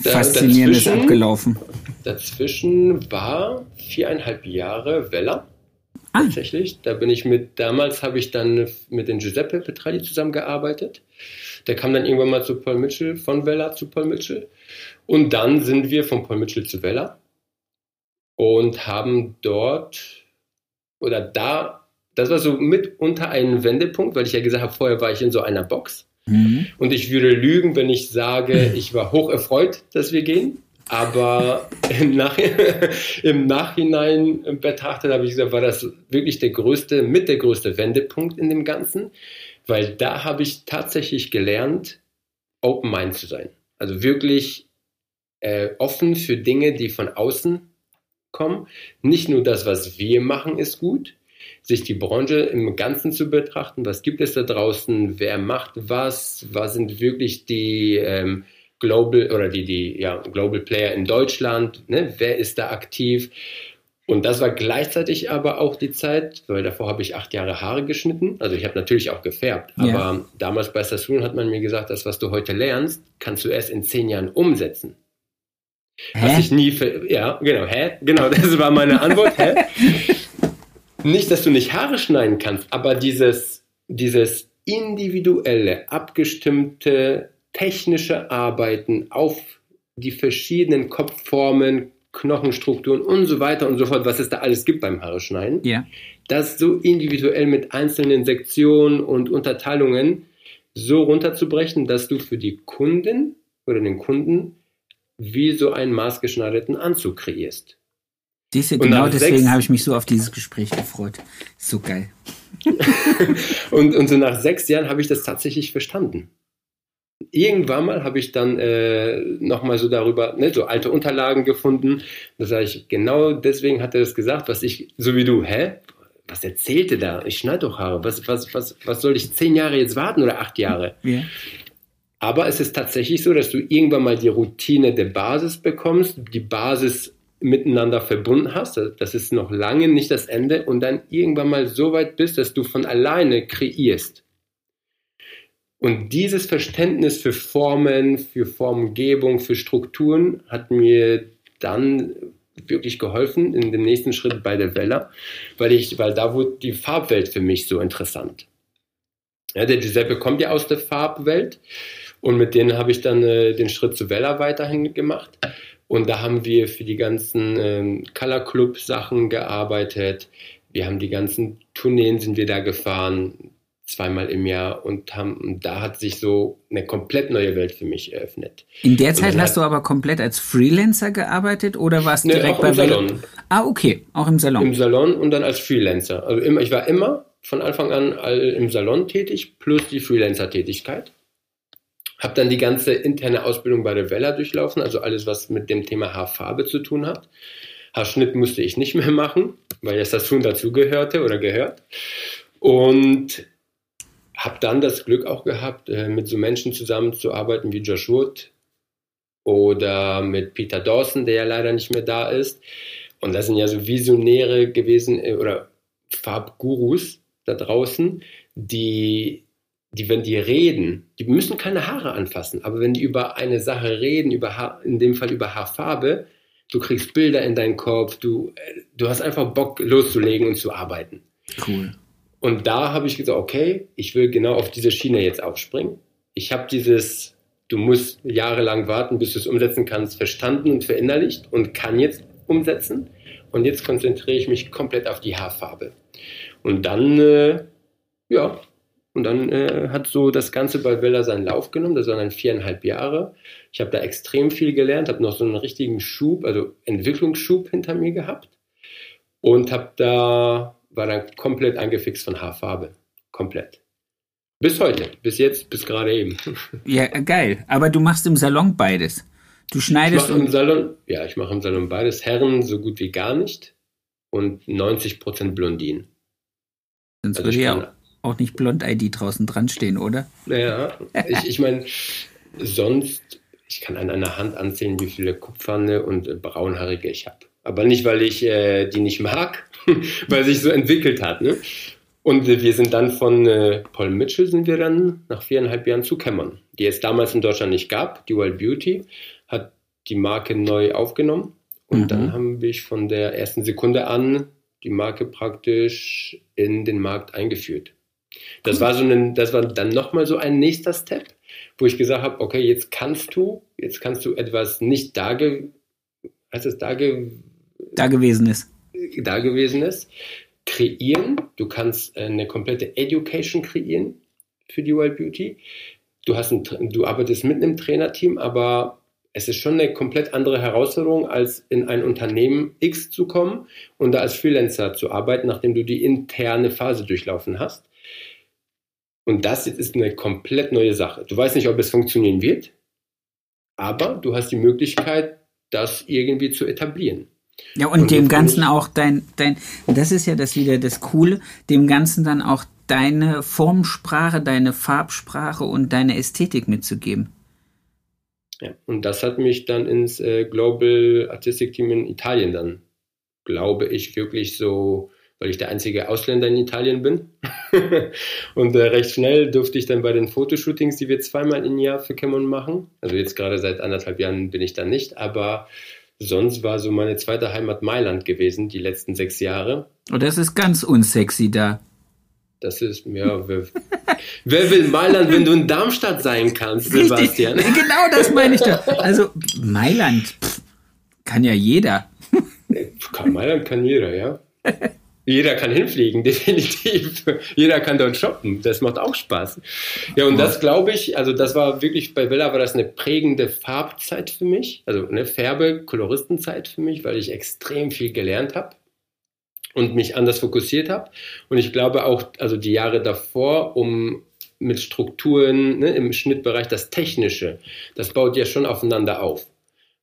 Speaker 1: da, Faszinierendes dazwischen, abgelaufen?
Speaker 2: Dazwischen war viereinhalb Jahre Weller. Ah. Tatsächlich. Da bin ich mit, damals habe ich dann mit den Giuseppe Petralli zusammengearbeitet. Der kam dann irgendwann mal zu Paul Mitchell, von Weller zu Paul Mitchell. Und dann sind wir von Paul Mitchell zu Weller und haben dort oder da, das war so mitunter ein Wendepunkt, weil ich ja gesagt habe, vorher war ich in so einer Box. Mhm. Und ich würde lügen, wenn ich sage, ich war hoch erfreut, dass wir gehen. Aber im, Nach im Nachhinein betrachtet habe ich gesagt, war das wirklich der größte, mit der größte Wendepunkt in dem Ganzen, weil da habe ich tatsächlich gelernt, Open Mind zu sein. Also wirklich äh, offen für Dinge, die von außen kommen. Nicht nur das, was wir machen, ist gut, sich die Branche im Ganzen zu betrachten. Was gibt es da draußen? Wer macht was? Was sind wirklich die ähm, Global oder die, die ja, Global Player in Deutschland? Ne? Wer ist da aktiv? Und das war gleichzeitig aber auch die Zeit, weil davor habe ich acht Jahre Haare geschnitten. Also ich habe natürlich auch gefärbt. Ja. Aber damals bei Sassoon hat man mir gesagt, das, was du heute lernst, kannst du erst in zehn Jahren umsetzen. Hä? Was ich nie, für, ja, genau, hä? Genau, das war meine Antwort, hä? nicht, dass du nicht Haare schneiden kannst, aber dieses, dieses individuelle, abgestimmte, technische Arbeiten auf die verschiedenen Kopfformen, Knochenstrukturen und so weiter und so fort, was es da alles gibt beim Haare schneiden,
Speaker 1: ja.
Speaker 2: das so individuell mit einzelnen Sektionen und Unterteilungen so runterzubrechen, dass du für die Kunden oder den Kunden wie so einen maßgeschneiderten Anzug kreierst.
Speaker 1: Diese, genau deswegen habe ich mich so auf dieses Gespräch gefreut. So geil.
Speaker 2: und, und so nach sechs Jahren habe ich das tatsächlich verstanden. Irgendwann mal habe ich dann äh, nochmal so darüber, ne, so alte Unterlagen gefunden. Da sage ich, genau deswegen hat er das gesagt, was ich, so wie du, hä? Was erzählte da? Ich schneide doch Haare. Was, was, was, was soll ich zehn Jahre jetzt warten oder acht Jahre?
Speaker 1: Ja.
Speaker 2: Aber es ist tatsächlich so, dass du irgendwann mal die Routine der Basis bekommst, die Basis miteinander verbunden hast. Das ist noch lange nicht das Ende und dann irgendwann mal so weit bist, dass du von alleine kreierst. Und dieses Verständnis für Formen, für Formgebung, für Strukturen hat mir dann wirklich geholfen in dem nächsten Schritt bei der Welle, weil ich, weil da wurde die Farbwelt für mich so interessant. Ja, der Giuseppe kommt ja aus der Farbwelt und mit denen habe ich dann äh, den Schritt zu Vella weiterhin gemacht. Und da haben wir für die ganzen ähm, Color Club Sachen gearbeitet. Wir haben die ganzen Tourneen sind wir da gefahren, zweimal im Jahr und haben, und da hat sich so eine komplett neue Welt für mich eröffnet.
Speaker 1: In der Zeit hast du aber komplett als Freelancer gearbeitet oder warst du ne, direkt bei
Speaker 2: im Salon?
Speaker 1: Ah, okay, auch im Salon.
Speaker 2: Im Salon und dann als Freelancer. Also immer, ich war immer von Anfang an im Salon tätig, plus die Freelancer-Tätigkeit. Habe dann die ganze interne Ausbildung bei der Vella durchlaufen, also alles, was mit dem Thema Haarfarbe zu tun hat. Haarschnitt musste ich nicht mehr machen, weil das schon dazugehörte oder gehört. Und habe dann das Glück auch gehabt, äh, mit so Menschen zusammenzuarbeiten wie Josh Wood oder mit Peter Dawson, der ja leider nicht mehr da ist. Und das sind ja so Visionäre gewesen äh, oder Farbgurus da draußen, die die, wenn die reden, die müssen keine Haare anfassen, aber wenn die über eine Sache reden, über Haar, in dem Fall über Haarfarbe, du kriegst Bilder in deinen Kopf, du, du hast einfach Bock loszulegen und zu arbeiten.
Speaker 1: Cool.
Speaker 2: Und da habe ich gesagt, okay, ich will genau auf diese Schiene jetzt aufspringen. Ich habe dieses, du musst jahrelang warten, bis du es umsetzen kannst, verstanden und verinnerlicht und kann jetzt umsetzen. Und jetzt konzentriere ich mich komplett auf die Haarfarbe. Und dann, äh, ja, und dann äh, hat so das Ganze bei Villa seinen Lauf genommen. Das waren dann viereinhalb Jahre. Ich habe da extrem viel gelernt, habe noch so einen richtigen Schub, also Entwicklungsschub hinter mir gehabt. Und habe da, war dann komplett angefixt von Haarfarbe. Komplett. Bis heute, bis jetzt, bis gerade eben.
Speaker 1: Ja, geil. Aber du machst im Salon beides. Du schneidest
Speaker 2: ich im Salon, ja, ich mache im Salon beides. Herren so gut wie gar nicht und 90% Blondinen.
Speaker 1: Sonst also würde ja auch nicht Blond-ID draußen dran stehen, oder?
Speaker 2: Naja, ich, ich meine, sonst, ich kann an einer Hand anzählen, wie viele Kupferne und äh, Braunhaarige ich habe. Aber nicht, weil ich äh, die nicht mag, weil sich so entwickelt hat. Ne? Und wir sind dann von äh, Paul Mitchell sind wir dann nach viereinhalb Jahren zu Cameron, die es damals in Deutschland nicht gab. Die Wild Beauty hat die Marke neu aufgenommen. Und mhm. dann haben wir von der ersten Sekunde an die Marke praktisch in den Markt eingeführt. Das war so ein, das war dann nochmal so ein nächster Step, wo ich gesagt habe, okay, jetzt kannst du, jetzt kannst du etwas nicht dage, heißt es dage,
Speaker 1: dagewesenes,
Speaker 2: dagewesenes kreieren. Du kannst eine komplette Education kreieren für die Wild Beauty. Du hast ein, du arbeitest mit einem Trainerteam, aber es ist schon eine komplett andere Herausforderung, als in ein Unternehmen X zu kommen und da als Freelancer zu arbeiten, nachdem du die interne Phase durchlaufen hast. Und das ist eine komplett neue Sache. Du weißt nicht, ob es funktionieren wird, aber du hast die Möglichkeit, das irgendwie zu etablieren.
Speaker 1: Ja, und, und dem Ganzen auch dein, dein, das ist ja das wieder das Coole, dem Ganzen dann auch deine Formsprache, deine Farbsprache und deine Ästhetik mitzugeben.
Speaker 2: Ja, und das hat mich dann ins äh, Global Artistic Team in Italien dann, glaube ich, wirklich so weil ich der einzige Ausländer in Italien bin. und äh, recht schnell durfte ich dann bei den Fotoshootings, die wir zweimal im Jahr für Cameron machen, also jetzt gerade seit anderthalb Jahren bin ich da nicht, aber sonst war so meine zweite Heimat Mailand gewesen, die letzten sechs Jahre.
Speaker 1: Und oh, das ist ganz unsexy da.
Speaker 2: Das ist, ja, wer, wer, will Mailand, wenn du in Darmstadt sein kannst, Richtig, Sebastian?
Speaker 1: Genau das meine ich doch. Also, Mailand pff, kann ja jeder.
Speaker 2: Mailand kann jeder, ja. Jeder kann hinfliegen, definitiv. Jeder kann dort shoppen. Das macht auch Spaß. Ja, und das glaube ich, also das war wirklich, bei Villa war das eine prägende Farbzeit für mich. Also eine Färbe-, Koloristenzeit für mich, weil ich extrem viel gelernt habe und mich anders fokussiert habe. Und ich glaube auch, also die Jahre davor, um mit Strukturen ne, im Schnittbereich, das Technische, das baut ja schon aufeinander auf.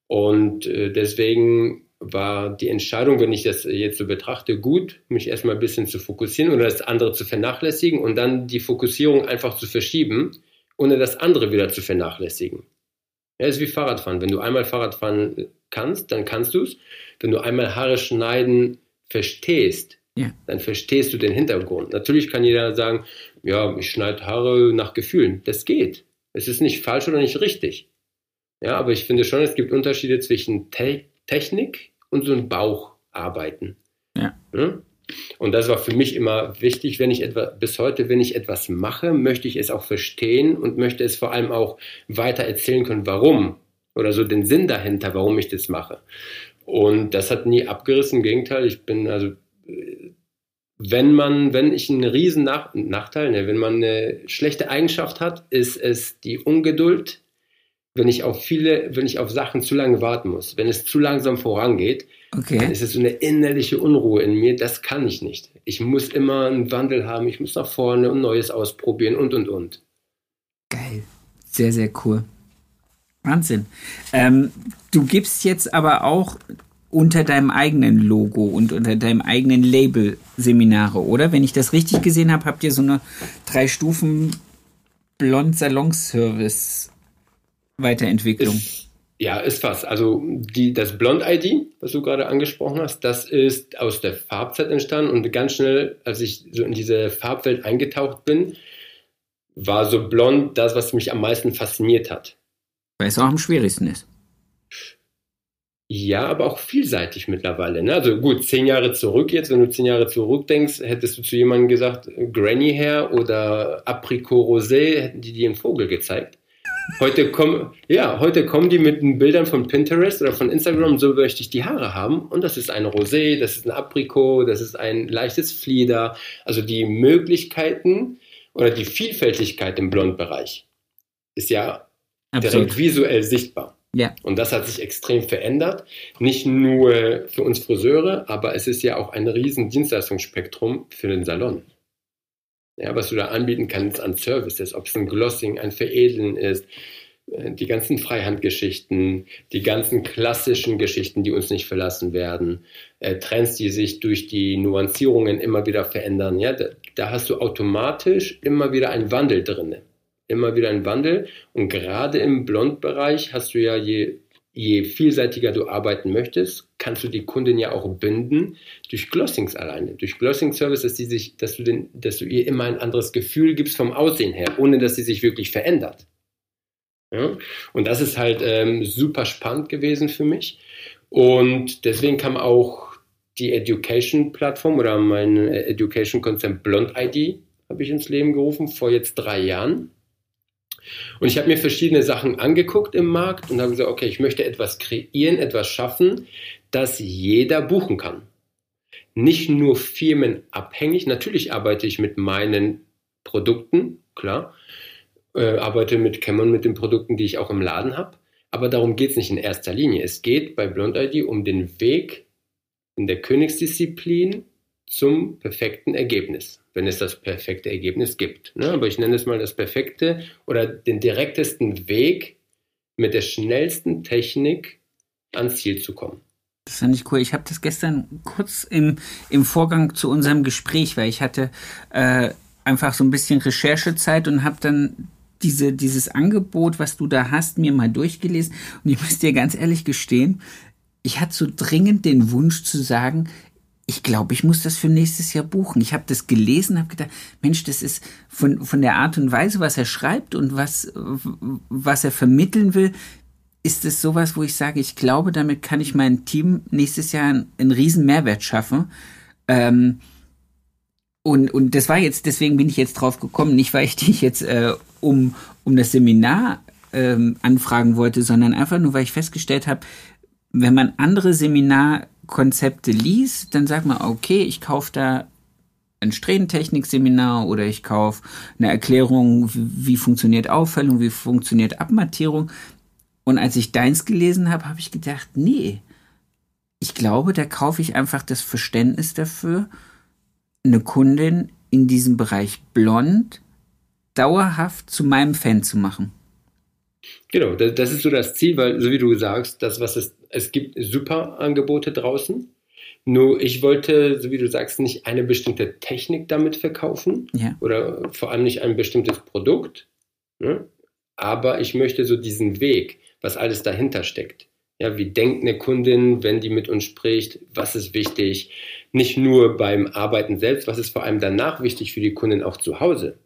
Speaker 2: Und äh, deswegen war die Entscheidung, wenn ich das jetzt so betrachte, gut, mich erstmal ein bisschen zu fokussieren oder das andere zu vernachlässigen und dann die Fokussierung einfach zu verschieben, ohne das andere wieder zu vernachlässigen. Ja, ist wie Fahrradfahren. Wenn du einmal Fahrradfahren kannst, dann kannst du es. Wenn du einmal Haare schneiden verstehst, ja. dann verstehst du den Hintergrund. Natürlich kann jeder sagen, ja, ich schneide Haare nach Gefühlen. Das geht. Es ist nicht falsch oder nicht richtig. Ja, aber ich finde schon, es gibt Unterschiede zwischen Te Technik und so ein Baucharbeiten. Ja. ja. Und das war für mich immer wichtig, wenn ich etwas, bis heute, wenn ich etwas mache, möchte ich es auch verstehen und möchte es vor allem auch weiter erzählen können, warum oder so den Sinn dahinter, warum ich das mache. Und das hat nie abgerissen, im Gegenteil, ich bin also, wenn man, wenn ich einen riesen Nach Nachteil, ne, wenn man eine schlechte Eigenschaft hat, ist es die Ungeduld, wenn ich auf viele, wenn ich auf Sachen zu lange warten muss, wenn es zu langsam vorangeht, okay. dann ist es so eine innerliche Unruhe in mir, das kann ich nicht. Ich muss immer einen Wandel haben, ich muss nach vorne und Neues ausprobieren und und und.
Speaker 1: Geil. Sehr, sehr cool. Wahnsinn. Ähm, du gibst jetzt aber auch unter deinem eigenen Logo und unter deinem eigenen Label Seminare, oder? Wenn ich das richtig gesehen habe, habt ihr so eine drei Stufen Blond Salonservice Weiterentwicklung.
Speaker 2: Ist, ja, ist fast. Also die, das Blond-ID, was du gerade angesprochen hast, das ist aus der Farbzeit entstanden und ganz schnell, als ich so in diese Farbwelt eingetaucht bin, war so blond das, was mich am meisten fasziniert hat.
Speaker 1: Weil es auch am schwierigsten ist.
Speaker 2: Ja, aber auch vielseitig mittlerweile. Ne? Also gut, zehn Jahre zurück jetzt, wenn du zehn Jahre zurückdenkst, hättest du zu jemandem gesagt, Granny Hair oder Apricot Rosé, hätten die dir einen Vogel gezeigt. Heute kommen, ja, heute kommen die mit Bildern von Pinterest oder von Instagram, so möchte ich die Haare haben. Und das ist ein Rosé, das ist ein Apricot, das ist ein leichtes Flieder. Also die Möglichkeiten oder die Vielfältigkeit im Blondbereich ist ja Absolut. direkt visuell sichtbar. Ja. Und das hat sich extrem verändert. Nicht nur für uns Friseure, aber es ist ja auch ein riesen Dienstleistungsspektrum für den Salon ja, was du da anbieten kannst an Services, ob es ein Glossing, ein Veredeln ist, äh, die ganzen Freihandgeschichten, die ganzen klassischen Geschichten, die uns nicht verlassen werden, äh, Trends, die sich durch die Nuancierungen immer wieder verändern. Ja, da, da hast du automatisch immer wieder einen Wandel drin. Immer wieder einen Wandel. Und gerade im Blondbereich hast du ja je je vielseitiger du arbeiten möchtest, kannst du die Kundin ja auch binden durch Glossings alleine, durch Glossing Services, die dass du, dass du ihr immer ein anderes Gefühl gibst vom Aussehen her, ohne dass sie sich wirklich verändert. Ja? Und das ist halt ähm, super spannend gewesen für mich. Und deswegen kam auch die Education-Plattform oder mein Education-Konzept Blond ID habe ich ins Leben gerufen vor jetzt drei Jahren. Und ich habe mir verschiedene Sachen angeguckt im Markt und habe gesagt, okay, ich möchte etwas kreieren, etwas schaffen, das jeder buchen kann. Nicht nur firmenabhängig, natürlich arbeite ich mit meinen Produkten, klar, äh, arbeite mit Cameron mit den Produkten, die ich auch im Laden habe, aber darum geht es nicht in erster Linie. Es geht bei Blond ID um den Weg in der Königsdisziplin zum perfekten Ergebnis wenn es das perfekte Ergebnis gibt. Ne? Aber ich nenne es mal das perfekte oder den direktesten Weg mit der schnellsten Technik ans Ziel zu kommen.
Speaker 1: Das fand ich cool. Ich habe das gestern kurz im, im Vorgang zu unserem Gespräch, weil ich hatte äh, einfach so ein bisschen Recherchezeit und habe dann diese, dieses Angebot, was du da hast, mir mal durchgelesen. Und ich muss dir ganz ehrlich gestehen, ich hatte so dringend den Wunsch zu sagen, ich glaube, ich muss das für nächstes Jahr buchen. Ich habe das gelesen, habe gedacht, Mensch, das ist von, von der Art und Weise, was er schreibt und was, was er vermitteln will, ist es sowas, wo ich sage, ich glaube, damit kann ich mein Team nächstes Jahr einen, einen riesen Mehrwert schaffen. Ähm, und, und das war jetzt, deswegen bin ich jetzt drauf gekommen, nicht weil ich dich jetzt äh, um, um das Seminar ähm, anfragen wollte, sondern einfach nur, weil ich festgestellt habe, wenn man andere Seminar Konzepte liest, dann sagt man, okay, ich kaufe da ein Strähnentechnik-Seminar oder ich kaufe eine Erklärung, wie, funktioniert Aufhellung, wie funktioniert Abmattierung. Und als ich deins gelesen habe, habe ich gedacht, nee, ich glaube, da kaufe ich einfach das Verständnis dafür, eine Kundin in diesem Bereich blond dauerhaft zu meinem Fan zu machen.
Speaker 2: Genau, das, das, ist so das Ziel, weil, so wie du sagst, das, was es, es gibt super Angebote draußen. Nur ich wollte, so wie du sagst, nicht eine bestimmte Technik damit verkaufen ja. oder vor allem nicht ein bestimmtes Produkt. Ne? Aber ich möchte so diesen Weg, was alles dahinter steckt. Ja, wie denkt eine Kundin, wenn die mit uns spricht? Was ist wichtig? Nicht nur beim Arbeiten selbst, was ist vor allem danach wichtig für die Kundin auch zu Hause?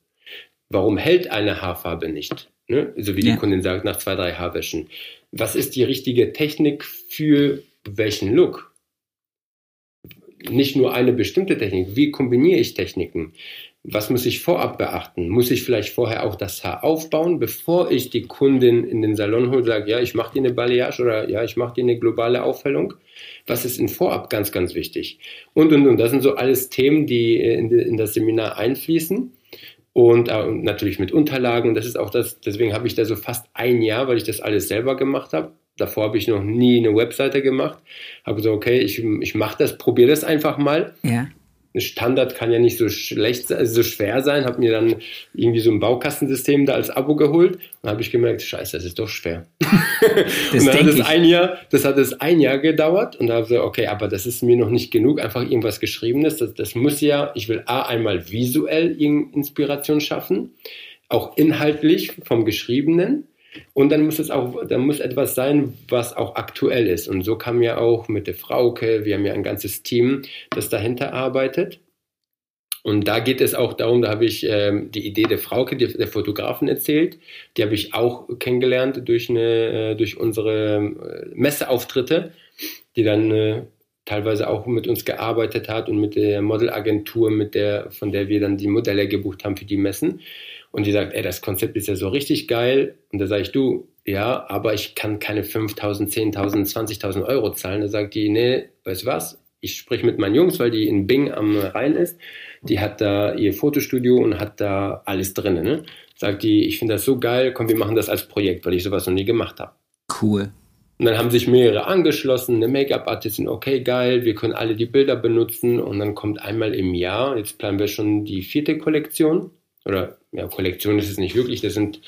Speaker 2: Warum hält eine Haarfarbe nicht? Ne? So wie ja. die Kundin sagt, nach zwei, drei Haarwäschen. Was ist die richtige Technik für welchen Look? Nicht nur eine bestimmte Technik. Wie kombiniere ich Techniken? Was muss ich vorab beachten? Muss ich vielleicht vorher auch das Haar aufbauen, bevor ich die Kundin in den Salon hole und sage, ja, ich mache dir eine Balayage oder ja, ich mache dir eine globale Aufhellung? Was ist in Vorab ganz, ganz wichtig? Und, und, und. Das sind so alles Themen, die in, in das Seminar einfließen und äh, natürlich mit Unterlagen. Das ist auch das, deswegen habe ich da so fast ein Jahr, weil ich das alles selber gemacht habe. Davor habe ich noch nie eine Webseite gemacht. Habe gesagt, okay, ich, ich mache das, probiere das einfach mal. Ja. Standard kann ja nicht so schlecht, also so schwer sein. Habe mir dann irgendwie so ein Baukastensystem da als Abo geholt und habe ich gemerkt, scheiße, das ist doch schwer. und dann hat es ein Jahr, das hat es ein Jahr gedauert und da habe ich gesagt, okay, aber das ist mir noch nicht genug, einfach irgendwas Geschriebenes. Das, das muss ja, ich will A einmal visuell Inspiration schaffen, auch inhaltlich vom Geschriebenen und dann muss es auch, dann muss etwas sein, was auch aktuell ist. Und so kam ja auch mit der Frauke, wir haben ja ein ganzes Team, das dahinter arbeitet. Und da geht es auch darum, da habe ich ähm, die Idee der Frauke, der, der Fotografen erzählt. Die habe ich auch kennengelernt durch, eine, äh, durch unsere äh, Messeauftritte, die dann äh, teilweise auch mit uns gearbeitet hat und mit der Modelagentur, mit der, von der wir dann die Modelle gebucht haben für die Messen. Und die sagt, ey, das Konzept ist ja so richtig geil. Und da sage ich, du, ja, aber ich kann keine 5.000, 10.000, 20.000 Euro zahlen. Da sagt die, nee, weißt du was? Ich spreche mit meinen Jungs, weil die in Bing am Rhein ist. Die hat da ihr Fotostudio und hat da alles drin. Ne? Sagt die, ich finde das so geil, komm, wir machen das als Projekt, weil ich sowas noch nie gemacht habe.
Speaker 1: Cool.
Speaker 2: Und dann haben sich mehrere angeschlossen, eine Make-up-Artistin, okay, geil, wir können alle die Bilder benutzen und dann kommt einmal im Jahr, jetzt planen wir schon die vierte Kollektion, oder ja, Kollektion ist es nicht wirklich, das sind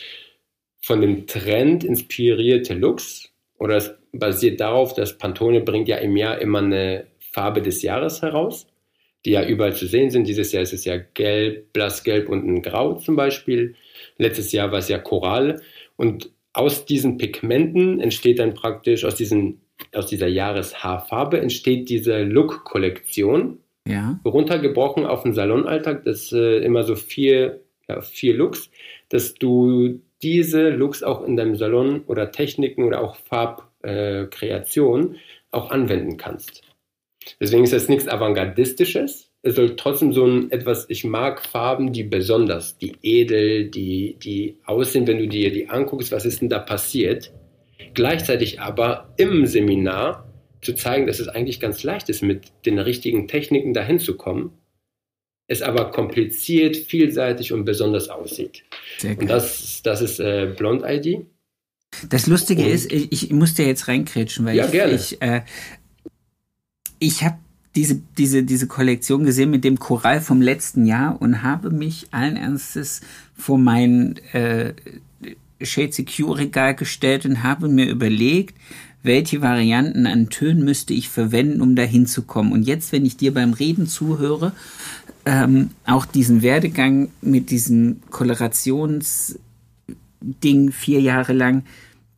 Speaker 2: von dem Trend inspirierte Looks, oder es basiert darauf, dass Pantone bringt ja im Jahr immer eine Farbe des Jahres heraus die ja überall zu sehen sind. Dieses Jahr ist es ja gelb, blassgelb und ein Grau zum Beispiel. Letztes Jahr war es ja Korall. Und aus diesen Pigmenten entsteht dann praktisch, aus, diesen, aus dieser Jahreshaarfarbe entsteht diese Look-Kollektion. Ja. Runtergebrochen auf den Salonalltag, das äh, immer so vier, vier Looks, dass du diese Looks auch in deinem Salon oder Techniken oder auch Farbkreation äh, auch anwenden kannst. Deswegen ist das nichts Avantgardistisches. Es soll trotzdem so ein etwas, ich mag Farben, die besonders, die edel, die, die aussehen, wenn du dir die anguckst, was ist denn da passiert. Gleichzeitig aber im Seminar zu zeigen, dass es eigentlich ganz leicht ist, mit den richtigen Techniken dahin zu kommen, es aber kompliziert, vielseitig und besonders aussieht. Sehr Und das, das ist äh, Blond ID.
Speaker 1: Das Lustige und, ist, ich, ich muss dir jetzt reinkrätschen, weil
Speaker 2: ja,
Speaker 1: ich,
Speaker 2: gerne.
Speaker 1: ich äh, ich habe diese, diese, diese Kollektion gesehen mit dem Choral vom letzten Jahr und habe mich allen Ernstes vor mein äh, Shade Secure Regal gestellt und habe mir überlegt, welche Varianten an Tönen müsste ich verwenden, um dahin zu kommen. Und jetzt, wenn ich dir beim Reden zuhöre, ähm, auch diesen Werdegang mit diesem Kolorationsding vier Jahre lang,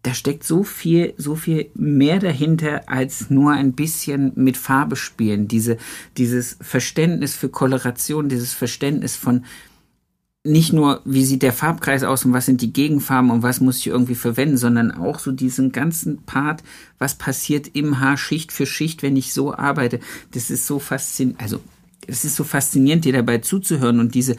Speaker 1: da steckt so viel, so viel mehr dahinter als nur ein bisschen mit Farbe spielen. Diese, dieses Verständnis für Koloration, dieses Verständnis von nicht nur, wie sieht der Farbkreis aus und was sind die Gegenfarben und was muss ich irgendwie verwenden, sondern auch so diesen ganzen Part, was passiert im Haar Schicht für Schicht, wenn ich so arbeite. Das ist so faszinierend, also, es ist so faszinierend, dir dabei zuzuhören und diese,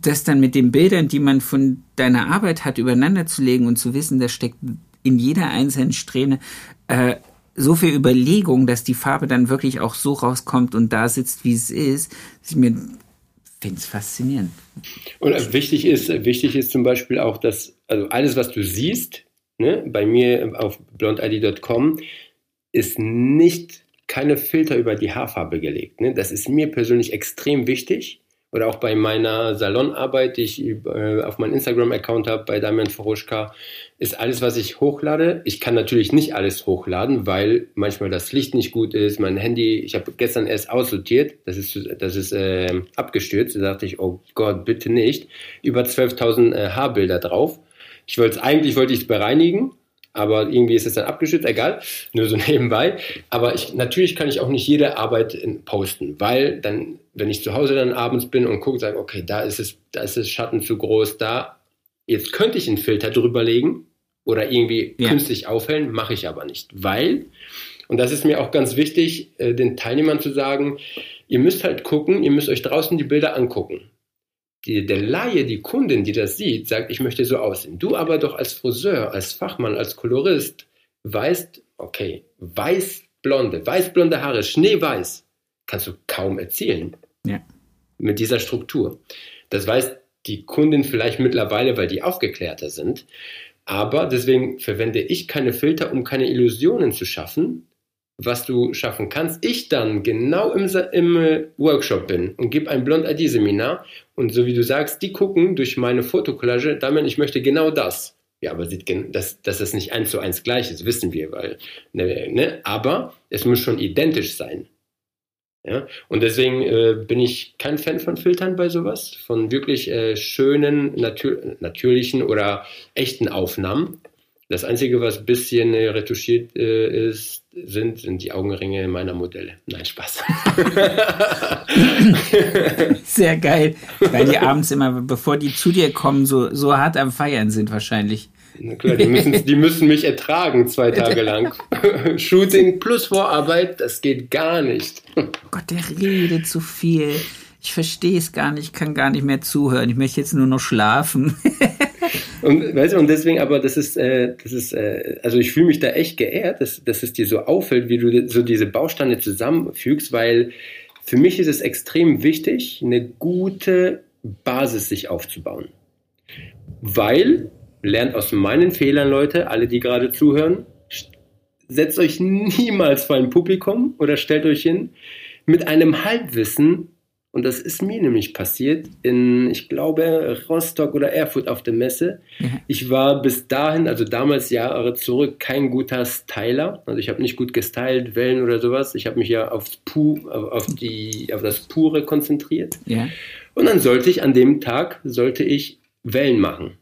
Speaker 1: das dann mit den Bildern, die man von deiner Arbeit hat, übereinander zu legen und zu wissen, da steckt in jeder einzelnen Strähne äh, so viel Überlegung, dass die Farbe dann wirklich auch so rauskommt und da sitzt, wie es ist, ich mir finde es faszinierend.
Speaker 2: Und wichtig ist, wichtig ist zum Beispiel auch, dass also alles, was du siehst, ne, bei mir auf blondid.com, ist nicht keine Filter über die Haarfarbe gelegt. Ne? Das ist mir persönlich extrem wichtig oder auch bei meiner Salonarbeit, die ich äh, auf meinem Instagram-Account habe, bei Damian Foruschka, ist alles, was ich hochlade. Ich kann natürlich nicht alles hochladen, weil manchmal das Licht nicht gut ist. Mein Handy, ich habe gestern erst aussortiert, das ist, das ist äh, abgestürzt. Da dachte ich, oh Gott, bitte nicht. Über 12.000 äh, Haarbilder drauf. Ich wollte es eigentlich wollte ich es bereinigen, aber irgendwie ist es dann abgeschützt, egal, nur so nebenbei. Aber ich, natürlich kann ich auch nicht jede Arbeit posten, weil dann, wenn ich zu Hause dann abends bin und gucke, sage, okay, da ist es, da ist das Schatten zu groß, da, jetzt könnte ich einen Filter drüber legen oder irgendwie ja. künstlich aufhellen, mache ich aber nicht, weil, und das ist mir auch ganz wichtig, äh, den Teilnehmern zu sagen, ihr müsst halt gucken, ihr müsst euch draußen die Bilder angucken die, der Laie, die Kundin, die das sieht, sagt, ich möchte so aussehen. Du aber doch als Friseur, als Fachmann, als Kolorist weißt, okay, weiß-blonde, weiß-blonde Haare, schneeweiß, kannst du kaum erzielen. Ja. Mit dieser Struktur. Das weiß die Kundin vielleicht mittlerweile, weil die aufgeklärter sind. Aber deswegen verwende ich keine Filter, um keine Illusionen zu schaffen, was du schaffen kannst, ich dann genau im, im äh, Workshop bin und gebe ein Blond-ID-Seminar und so wie du sagst, die gucken durch meine Fotokollage, damit ich möchte genau das. Ja, aber sieht, dass, dass das nicht eins zu eins gleich ist, wissen wir, weil, ne, ne, aber es muss schon identisch sein. Ja? Und deswegen äh, bin ich kein Fan von Filtern bei sowas, von wirklich äh, schönen, natür natürlichen oder echten Aufnahmen. Das Einzige, was ein bisschen äh, retuschiert äh, ist, sind, sind die Augenringe meiner Modelle. Nein, Spaß.
Speaker 1: Sehr geil, weil die abends immer, bevor die zu dir kommen, so, so hart am Feiern sind wahrscheinlich.
Speaker 2: Na klar, die müssen, die müssen mich ertragen zwei Tage lang. Shooting plus Vorarbeit, das geht gar nicht.
Speaker 1: Gott, der redet zu viel. Ich verstehe es gar nicht, kann gar nicht mehr zuhören. Ich möchte jetzt nur noch schlafen.
Speaker 2: Und, weißt du, und deswegen, aber das ist, äh, das ist, äh, also ich fühle mich da echt geehrt, dass, dass es dir so auffällt, wie du so diese Bausteine zusammenfügst, weil für mich ist es extrem wichtig, eine gute Basis sich aufzubauen. Weil, lernt aus meinen Fehlern, Leute, alle, die gerade zuhören, setzt euch niemals vor ein Publikum oder stellt euch hin mit einem Halbwissen und das ist mir nämlich passiert in, ich glaube, Rostock oder Erfurt auf der Messe. Ich war bis dahin, also damals Jahre zurück, kein guter Styler. Also ich habe nicht gut gestylt, Wellen oder sowas. Ich habe mich ja aufs Pu, auf, die, auf das Pure konzentriert. Ja. Und dann sollte ich an dem Tag, sollte ich Wellen machen.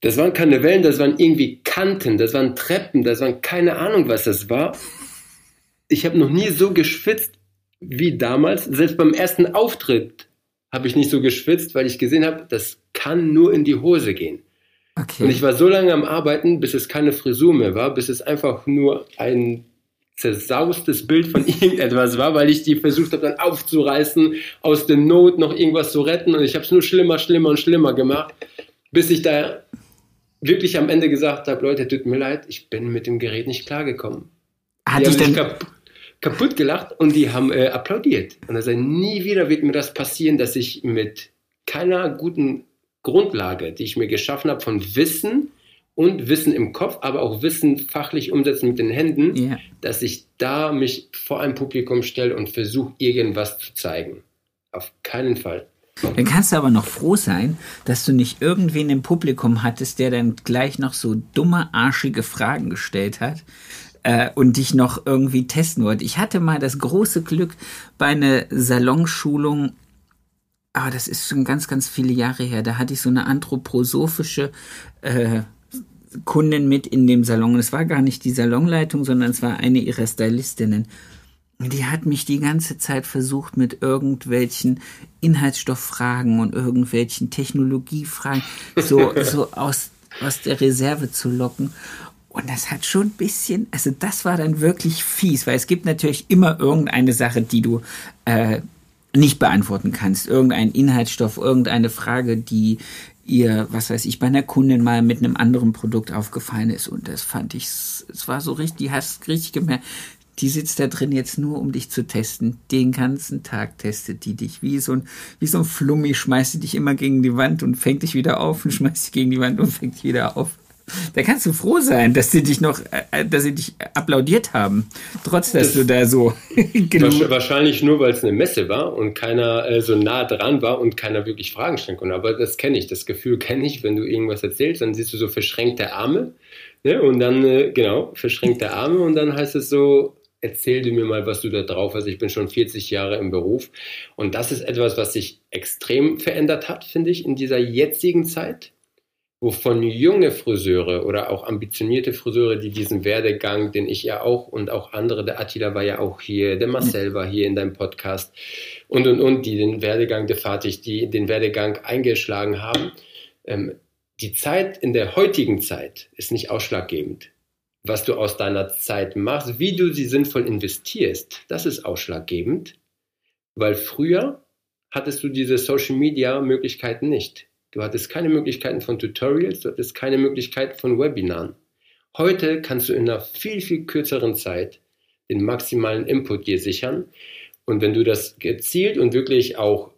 Speaker 2: Das waren keine Wellen, das waren irgendwie Kanten, das waren Treppen, das waren keine Ahnung, was das war. Ich habe noch nie so geschwitzt wie damals. Selbst beim ersten Auftritt habe ich nicht so geschwitzt, weil ich gesehen habe, das kann nur in die Hose gehen. Okay. Und ich war so lange am Arbeiten, bis es keine Frisur mehr war, bis es einfach nur ein zersaustes Bild von irgendetwas war, weil ich die versucht habe dann aufzureißen, aus der Not noch irgendwas zu retten und ich habe es nur schlimmer, schlimmer und schlimmer gemacht, bis ich da wirklich am Ende gesagt habe, Leute, tut mir leid, ich bin mit dem Gerät nicht klargekommen.
Speaker 1: Hatte ich denn,
Speaker 2: kaputt gelacht und die haben äh, applaudiert. Und er sagt, nie wieder wird mir das passieren, dass ich mit keiner guten Grundlage, die ich mir geschaffen habe von Wissen und Wissen im Kopf, aber auch Wissen fachlich umsetzen mit den Händen, yeah. dass ich da mich vor ein Publikum stelle und versuche, irgendwas zu zeigen. Auf keinen Fall.
Speaker 1: Dann kannst du aber noch froh sein, dass du nicht irgendwen im Publikum hattest, der dann gleich noch so dumme, arschige Fragen gestellt hat, äh, und dich noch irgendwie testen wollte. Ich hatte mal das große Glück bei einer Salonschulung, aber das ist schon ganz, ganz viele Jahre her, da hatte ich so eine anthroposophische äh, Kundin mit in dem Salon. Es war gar nicht die Salonleitung, sondern es war eine ihrer Stylistinnen. Die hat mich die ganze Zeit versucht, mit irgendwelchen Inhaltsstofffragen und irgendwelchen Technologiefragen so, so aus, aus der Reserve zu locken. Und das hat schon ein bisschen, also das war dann wirklich fies, weil es gibt natürlich immer irgendeine Sache, die du äh, nicht beantworten kannst. Irgendein Inhaltsstoff, irgendeine Frage, die ihr, was weiß ich, bei einer Kundin mal mit einem anderen Produkt aufgefallen ist. Und das fand ich, es war so richtig, die hast richtig gemerkt, die sitzt da drin jetzt nur, um dich zu testen. Den ganzen Tag testet die dich. Wie so ein, wie so ein Flummi schmeißt sie dich immer gegen die Wand und fängt dich wieder auf und schmeißt dich gegen die Wand und fängt dich wieder auf. Da kannst du froh sein, dass sie dich noch, äh, dass sie dich applaudiert haben, trotz dass das du da so.
Speaker 2: wahrscheinlich nur, weil es eine Messe war und keiner äh, so nah dran war und keiner wirklich Fragen stellen konnte. Aber das kenne ich, das Gefühl kenne ich, wenn du irgendwas erzählst, dann siehst du so verschränkte Arme. Ne? Und dann, äh, genau, verschränkte Arme und dann heißt es so, erzähl dir mir mal, was du da drauf hast. Ich bin schon 40 Jahre im Beruf. Und das ist etwas, was sich extrem verändert hat, finde ich, in dieser jetzigen Zeit wovon junge Friseure oder auch ambitionierte Friseure, die diesen Werdegang, den ich ja auch und auch andere, der Attila war ja auch hier, der Marcel war hier in deinem Podcast und und und, die den Werdegang der Fatih, die den Werdegang eingeschlagen haben. Ähm, die Zeit in der heutigen Zeit ist nicht ausschlaggebend. Was du aus deiner Zeit machst, wie du sie sinnvoll investierst, das ist ausschlaggebend, weil früher hattest du diese Social Media Möglichkeiten nicht. Du hattest keine Möglichkeiten von Tutorials, du hattest keine Möglichkeiten von Webinaren. Heute kannst du in einer viel, viel kürzeren Zeit den maximalen Input dir sichern. Und wenn du das gezielt und wirklich auch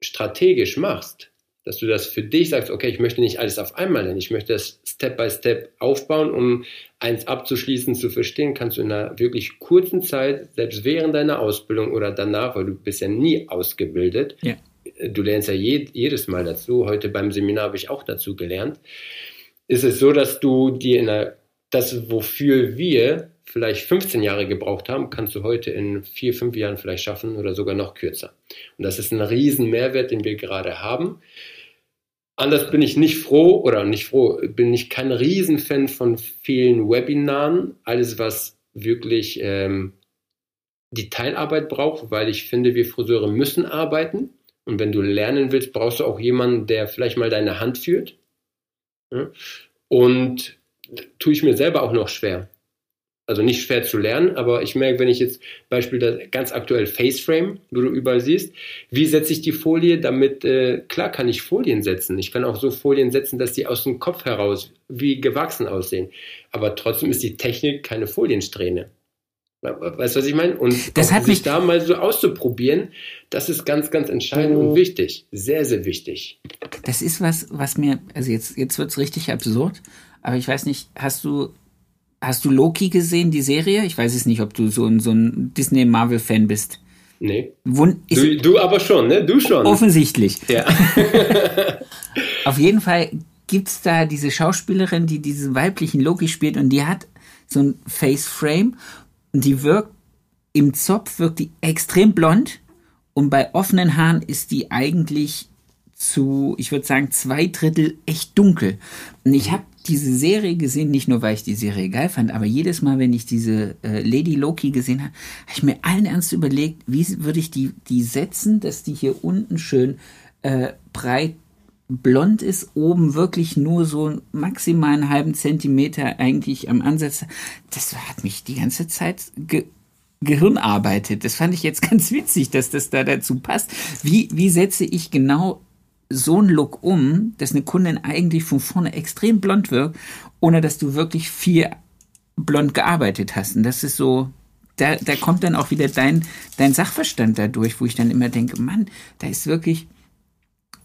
Speaker 2: strategisch machst, dass du das für dich sagst, okay, ich möchte nicht alles auf einmal lernen, ich möchte das Step by Step aufbauen, um eins abzuschließen, zu verstehen, kannst du in einer wirklich kurzen Zeit, selbst während deiner Ausbildung oder danach, weil du bist ja nie ausgebildet, ja du lernst ja je, jedes Mal dazu, heute beim Seminar habe ich auch dazu gelernt, ist es so, dass du dir in der, das, wofür wir vielleicht 15 Jahre gebraucht haben, kannst du heute in vier, fünf Jahren vielleicht schaffen oder sogar noch kürzer. Und das ist ein riesen Mehrwert, den wir gerade haben. Anders bin ich nicht froh oder nicht froh, bin ich kein Riesenfan von vielen Webinaren. Alles, was wirklich ähm, die Teilarbeit braucht, weil ich finde, wir Friseure müssen arbeiten. Und wenn du lernen willst, brauchst du auch jemanden, der vielleicht mal deine Hand führt. Und tue ich mir selber auch noch schwer. Also nicht schwer zu lernen, aber ich merke, wenn ich jetzt Beispiel das ganz aktuell Faceframe, wo du überall siehst, wie setze ich die Folie, damit, äh, klar kann ich Folien setzen. Ich kann auch so Folien setzen, dass die aus dem Kopf heraus wie gewachsen aussehen. Aber trotzdem ist die Technik keine Foliensträhne. Weißt du, was ich meine? Und
Speaker 1: das hat
Speaker 2: sich
Speaker 1: mich
Speaker 2: da mal so auszuprobieren, das ist ganz, ganz entscheidend und wichtig. Sehr, sehr wichtig.
Speaker 1: Das ist was, was mir, also jetzt, jetzt wird's richtig absurd, aber ich weiß nicht, hast du, hast du Loki gesehen, die Serie? Ich weiß es nicht, ob du so ein, so ein Disney-Marvel-Fan bist.
Speaker 2: Nee.
Speaker 1: Wun ist
Speaker 2: Du, du aber schon, ne? Du schon.
Speaker 1: offensichtlich.
Speaker 2: Ja.
Speaker 1: Auf jeden Fall gibt's da diese Schauspielerin, die diesen weiblichen Loki spielt und die hat so ein Face-Frame und die wirkt, im Zopf wirkt die extrem blond und bei offenen Haaren ist die eigentlich zu, ich würde sagen, zwei Drittel echt dunkel. Und ich habe diese Serie gesehen, nicht nur weil ich die Serie geil fand, aber jedes Mal, wenn ich diese äh, Lady Loki gesehen habe, habe ich mir allen ernst überlegt, wie würde ich die, die setzen, dass die hier unten schön äh, breit blond ist, oben wirklich nur so maximal einen halben Zentimeter eigentlich am Ansatz. Das hat mich die ganze Zeit ge Gehirn arbeitet. Das fand ich jetzt ganz witzig, dass das da dazu passt. Wie, wie setze ich genau so einen Look um, dass eine Kundin eigentlich von vorne extrem blond wirkt, ohne dass du wirklich viel blond gearbeitet hast. Und das ist so, da, da kommt dann auch wieder dein, dein Sachverstand dadurch, wo ich dann immer denke, Mann, da ist wirklich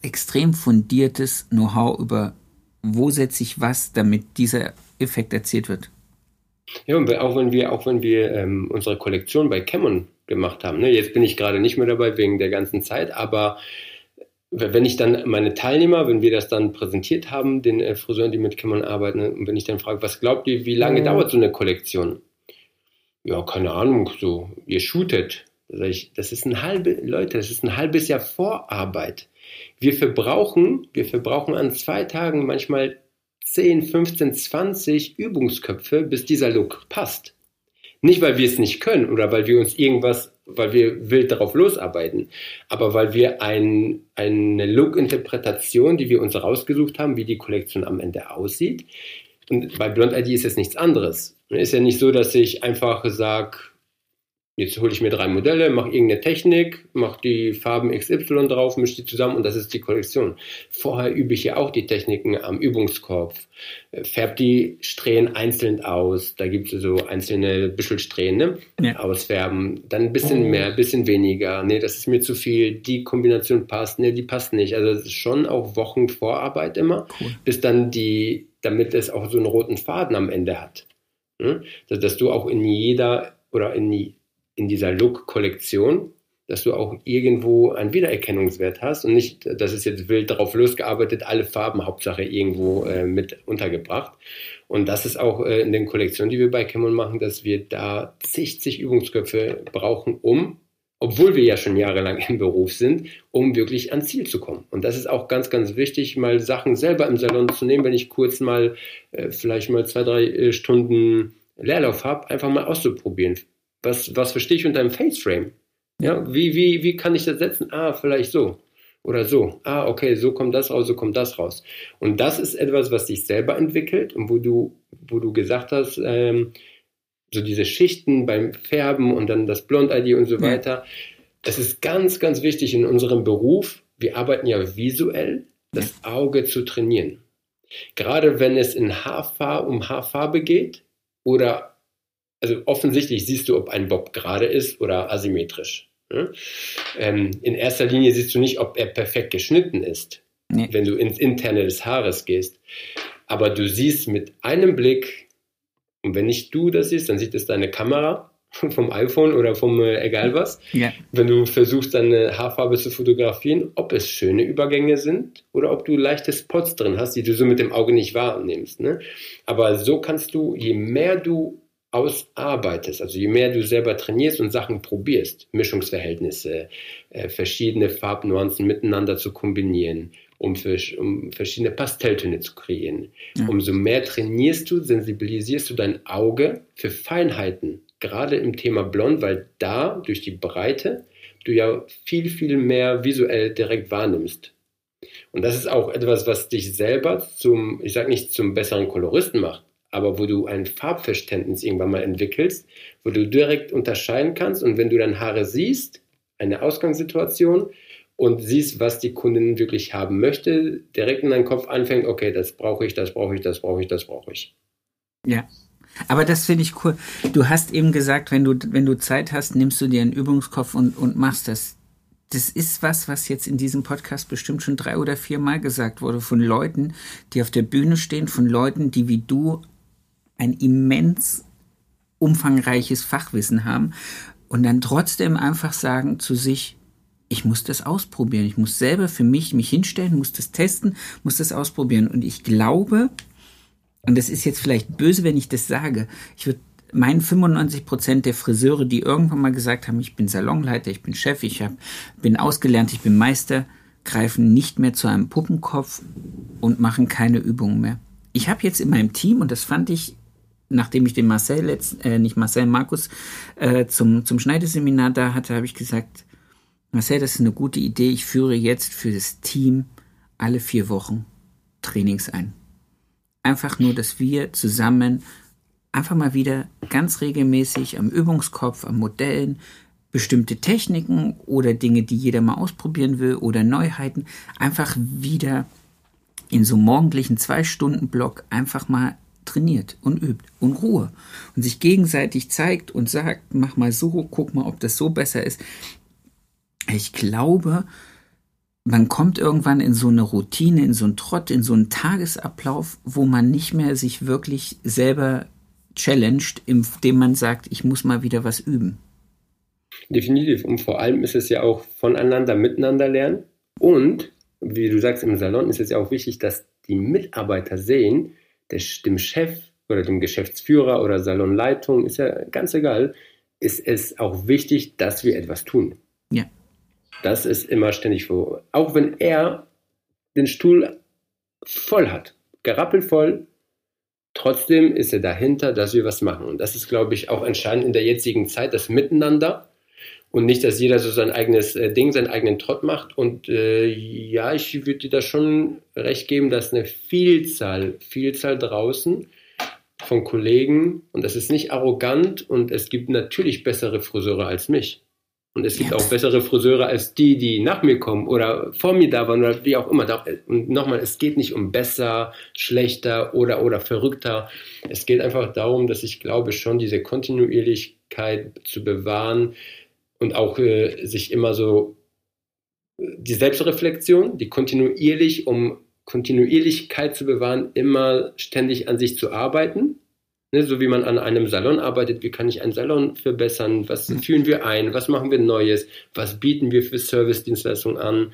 Speaker 1: extrem fundiertes Know-how über, wo setze ich was, damit dieser Effekt erzielt wird.
Speaker 2: Ja, und auch wenn wir, auch wenn wir ähm, unsere Kollektion bei Cameron gemacht haben, ne? jetzt bin ich gerade nicht mehr dabei wegen der ganzen Zeit, aber wenn ich dann meine Teilnehmer, wenn wir das dann präsentiert haben, den äh, Friseuren, die mit Cameron arbeiten, und wenn ich dann frage, was glaubt ihr, wie lange
Speaker 1: Mhm.
Speaker 2: dauert so eine Kollektion? Ja, keine Ahnung, so, ihr shootet. Da ich, das ist ein halbe, Leute, das ist ein halbes Jahr Vorarbeit. Wir verbrauchen, wir verbrauchen an zwei Tagen manchmal 10, 15, 20 Übungsköpfe, bis dieser Look passt. Nicht, weil wir es nicht können oder weil wir uns irgendwas, weil wir wild darauf losarbeiten, aber weil wir ein, eine Look-Interpretation, die wir uns rausgesucht haben, wie die Kollektion am Ende aussieht. Und bei Blond ID ist es nichts anderes. Es ist ja nicht so, dass ich einfach sage, Jetzt hole ich mir drei Modelle, mache irgendeine Technik, mache die Farben XY drauf, mische die zusammen und das ist die Kollektion. Vorher übe ich ja auch die Techniken am Übungskorb, äh, färb die Strähnen einzeln aus. Da gibt es so einzelne Büschelsträhnen, ne?
Speaker 1: Ja.
Speaker 2: ausfärben, dann ein bisschen mehr, ein bisschen weniger. Nee, das ist mir zu viel. Die Kombination passt, nee, die passt nicht. Also es ist schon auch Wochen Vorarbeit immer,
Speaker 1: Cool.
Speaker 2: bis dann die, damit es auch so einen roten Faden am Ende hat. Ne? Dass, dass du auch in jeder oder in die in dieser Look-Kollektion, dass du auch irgendwo einen Wiedererkennungswert hast und nicht, das ist jetzt wild darauf losgearbeitet, alle Farben Hauptsache irgendwo äh, mit untergebracht. Und das ist auch äh, in den Kollektionen, die wir bei Cameron machen, dass wir da zig, zig Übungsköpfe brauchen, um, obwohl wir ja schon jahrelang im Beruf sind, um wirklich ans Ziel zu kommen. Und das ist auch ganz, ganz wichtig, mal Sachen selber im Salon zu nehmen, wenn ich kurz mal äh, vielleicht mal zwei, drei äh, Stunden Leerlauf habe, einfach mal auszuprobieren was, was verstehe ich unter einem Faceframe? Ja, wie, wie, wie kann ich das setzen? Ah, vielleicht so. Oder so. Ah, okay, so kommt das raus, so kommt das raus. Und das ist etwas, was sich selber entwickelt und wo du, wo du gesagt hast, ähm, so diese Schichten beim Färben und dann das Blond-ID und so
Speaker 1: Ja.
Speaker 2: weiter. Es ist ganz, ganz wichtig in unserem Beruf. Wir arbeiten ja visuell, das Auge zu trainieren. Gerade wenn es in Haarfarbe, um Haarfarbe geht oder also offensichtlich siehst du, ob ein Bob gerade ist oder asymmetrisch. Ne? Ähm, in erster Linie siehst du nicht, ob er perfekt geschnitten ist,
Speaker 1: Nee.
Speaker 2: wenn du ins Interne des Haares gehst. Aber du siehst mit einem Blick, und wenn nicht du das siehst, dann sieht es deine Kamera vom iPhone oder vom äh, egal was.
Speaker 1: Ja.
Speaker 2: Wenn du versuchst, deine Haarfarbe zu fotografieren, ob es schöne Übergänge sind oder ob du leichte Spots drin hast, die du so mit dem Auge nicht wahrnimmst. Ne? Aber so kannst du, je mehr du ausarbeitest, also je mehr du selber trainierst und Sachen probierst, Mischungsverhältnisse, äh, verschiedene Farbnuancen miteinander zu kombinieren, um, für, um verschiedene Pastelltöne zu kreieren. Ja. Umso mehr trainierst du, sensibilisierst du dein Auge für Feinheiten, gerade im Thema Blond, weil da durch die Breite du ja viel, viel mehr visuell direkt wahrnimmst. Und das ist auch etwas, was dich selber zum, ich sage nicht zum besseren Koloristen macht, aber wo du ein Farbverständnis irgendwann mal entwickelst, wo du direkt unterscheiden kannst und wenn du dann Haare siehst, eine Ausgangssituation und siehst, was die Kundin wirklich haben möchte, direkt in deinen Kopf anfängt, okay, das brauche ich, das brauche ich, das brauche ich, das brauche ich.
Speaker 1: Ja. Aber das finde ich cool. Du hast eben gesagt, wenn du, wenn du Zeit hast, nimmst du dir einen Übungskopf und, und machst das. Das ist was, was jetzt in diesem Podcast bestimmt schon drei oder vier Mal gesagt wurde von Leuten, die auf der Bühne stehen, von Leuten, die wie du ein immens umfangreiches Fachwissen haben und dann trotzdem einfach sagen zu sich, ich muss das ausprobieren. Ich muss selber für mich mich hinstellen, muss das testen, muss das ausprobieren. Und ich glaube, und das ist jetzt vielleicht böse, wenn ich das sage, ich würde meinen 95 Prozent der Friseure, die irgendwann mal gesagt haben, ich bin Salonleiter, ich bin Chef, ich hab, bin ausgelernt, ich bin Meister, greifen nicht mehr zu einem Puppenkopf und machen keine Übungen mehr. Ich habe jetzt in meinem Team, und das fand ich nachdem ich den Marcel, letzt, äh, nicht Marcel, Markus äh, zum, zum Schneideseminar da hatte, habe ich gesagt, Marcel, das ist eine gute Idee. Ich führe jetzt für das Team alle vier Wochen Trainings ein. Einfach nur, dass wir zusammen einfach mal wieder ganz regelmäßig am Übungskopf, am Modellen, bestimmte Techniken oder Dinge, die jeder mal ausprobieren will oder Neuheiten, einfach wieder in so morgendlichen Zwei-Stunden-Block einfach mal trainiert und übt und Ruhe und sich gegenseitig zeigt und sagt, mach mal so, guck mal, ob das so besser ist. Ich glaube, man kommt irgendwann in so eine Routine, in so einen Trott, in so einen Tagesablauf, wo man nicht mehr sich wirklich selber challenged, indem man sagt, ich muss mal wieder was üben.
Speaker 2: Definitiv. Und vor allem ist es ja auch voneinander, miteinander lernen. Und, wie du sagst, im Salon ist es ja auch wichtig, dass die Mitarbeiter sehen, der, dem Chef oder dem Geschäftsführer oder Salonleitung, ist ja ganz egal, ist es auch wichtig, dass wir etwas tun.
Speaker 1: Ja.
Speaker 2: Das ist immer ständig vor. Auch wenn er den Stuhl voll hat, gerappelt voll, trotzdem ist er dahinter, dass wir was machen. Und das ist, glaube ich, auch entscheidend in der jetzigen Zeit, das Miteinander und nicht, dass jeder so sein eigenes äh, Ding, seinen eigenen Trott macht. Und äh, ja, ich würde dir da schon recht geben, dass eine Vielzahl, Vielzahl draußen von Kollegen, und das ist nicht arrogant, und es gibt natürlich bessere Friseure als mich. Und es gibt ja. auch bessere Friseure als die, die nach mir kommen oder vor mir da waren oder wie auch immer. Und nochmal, es geht nicht um besser, schlechter oder, oder verrückter. Es geht einfach darum, dass ich glaube schon, diese Kontinuierlichkeit zu bewahren, und auch äh, sich immer so die Selbstreflexion, die kontinuierlich, um Kontinuierlichkeit zu bewahren, immer ständig an sich zu arbeiten. Ne, so wie man an einem Salon arbeitet, wie kann ich einen Salon verbessern, was mhm. führen wir ein, was machen wir Neues, was bieten wir für Service-Dienstleistungen an.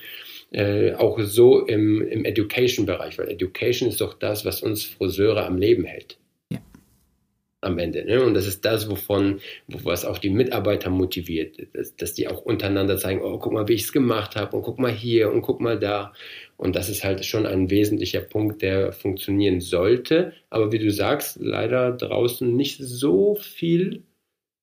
Speaker 2: Äh, auch so im, im Education-Bereich, weil Education ist doch das, was uns Friseure am Leben hält am Ende. Ne? Und das ist das, wovon, was auch die Mitarbeiter motiviert, dass, dass die auch untereinander zeigen, oh, guck mal, wie ich es gemacht habe und guck mal hier und guck mal da. Und das ist halt schon ein wesentlicher Punkt, der funktionieren sollte. Aber wie du sagst, leider draußen nicht so viel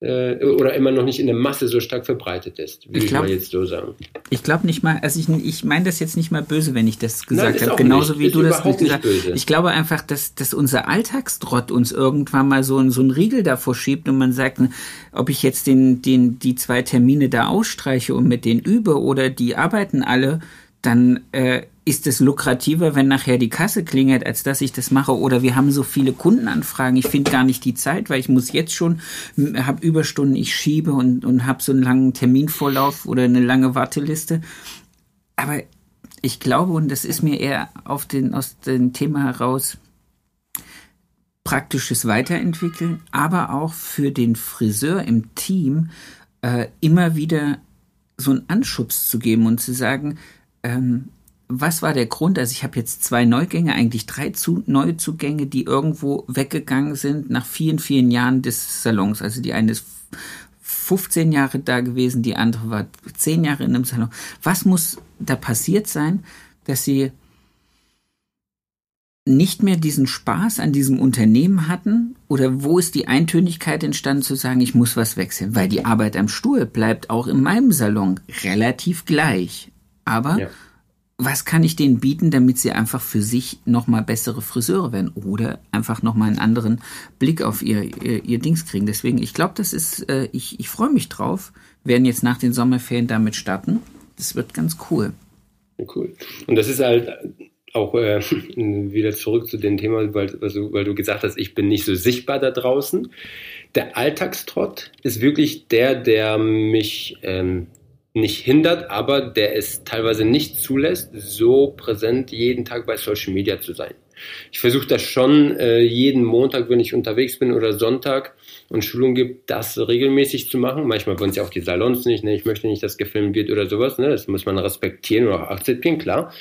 Speaker 2: äh, oder immer noch nicht in der Masse so stark verbreitet ist, würde ich, glaub, ich mal jetzt so sagen.
Speaker 1: Ich glaube nicht mal, also ich, ich meine das jetzt nicht mal böse, wenn ich das gesagt habe, genauso nicht, wie du das gesagt hast. Ich glaube einfach, dass, dass unser Alltagstrott uns irgendwann mal so, so einen Riegel davor schiebt und man sagt, ob ich jetzt den, den, die zwei Termine da ausstreiche und mit denen übe oder die arbeiten alle, dann äh, ist es lukrativer, wenn nachher die Kasse klingelt, als dass ich das mache. Oder wir haben so viele Kundenanfragen, ich finde gar nicht die Zeit, weil ich muss jetzt schon, habe Überstunden, ich schiebe und, und habe so einen langen Terminvorlauf oder eine lange Warteliste. Aber ich glaube, und das ist mir eher auf den, aus dem Thema heraus, praktisches Weiterentwickeln, aber auch für den Friseur im Team äh, immer wieder so einen Anschubs zu geben und zu sagen, ähm, was war der Grund? Also ich habe jetzt zwei Neugänge, eigentlich drei Zu Neuzugänge, die irgendwo weggegangen sind nach vielen, vielen Jahren des Salons. Also die eine ist 15 Jahre da gewesen, die andere war 10 Jahre in einem Salon. Was muss da passiert sein, dass sie nicht mehr diesen Spaß an diesem Unternehmen hatten? Oder wo ist die Eintönigkeit entstanden zu sagen, ich muss was wechseln? Weil die Arbeit am Stuhl bleibt auch in meinem Salon relativ gleich. Aber ja. Was kann ich denen bieten, damit sie einfach für sich nochmal bessere Friseure werden? Oder einfach nochmal einen anderen Blick auf ihr, ihr, ihr Dings kriegen? Deswegen, ich glaube, das ist, äh, ich, ich freue mich drauf. werden jetzt nach den Sommerferien damit starten. Das wird ganz cool.
Speaker 2: Cool. Und das ist halt auch äh, wieder zurück zu dem Thema, weil, also, weil du gesagt hast, ich bin nicht so sichtbar da draußen. Der Alltagstrott ist wirklich der, der mich ähm, nicht hindert, aber der es teilweise nicht zulässt, so präsent jeden Tag bei Social Media zu sein. Ich versuche das schon äh, jeden Montag, wenn ich unterwegs bin oder Sonntag und Schulung gibt, das regelmäßig zu machen. Manchmal wollen sie auch die Salons nicht. Ne? Ich möchte nicht, dass gefilmt wird oder sowas. Ne? Das muss man respektieren oder auch akzeptieren, klar.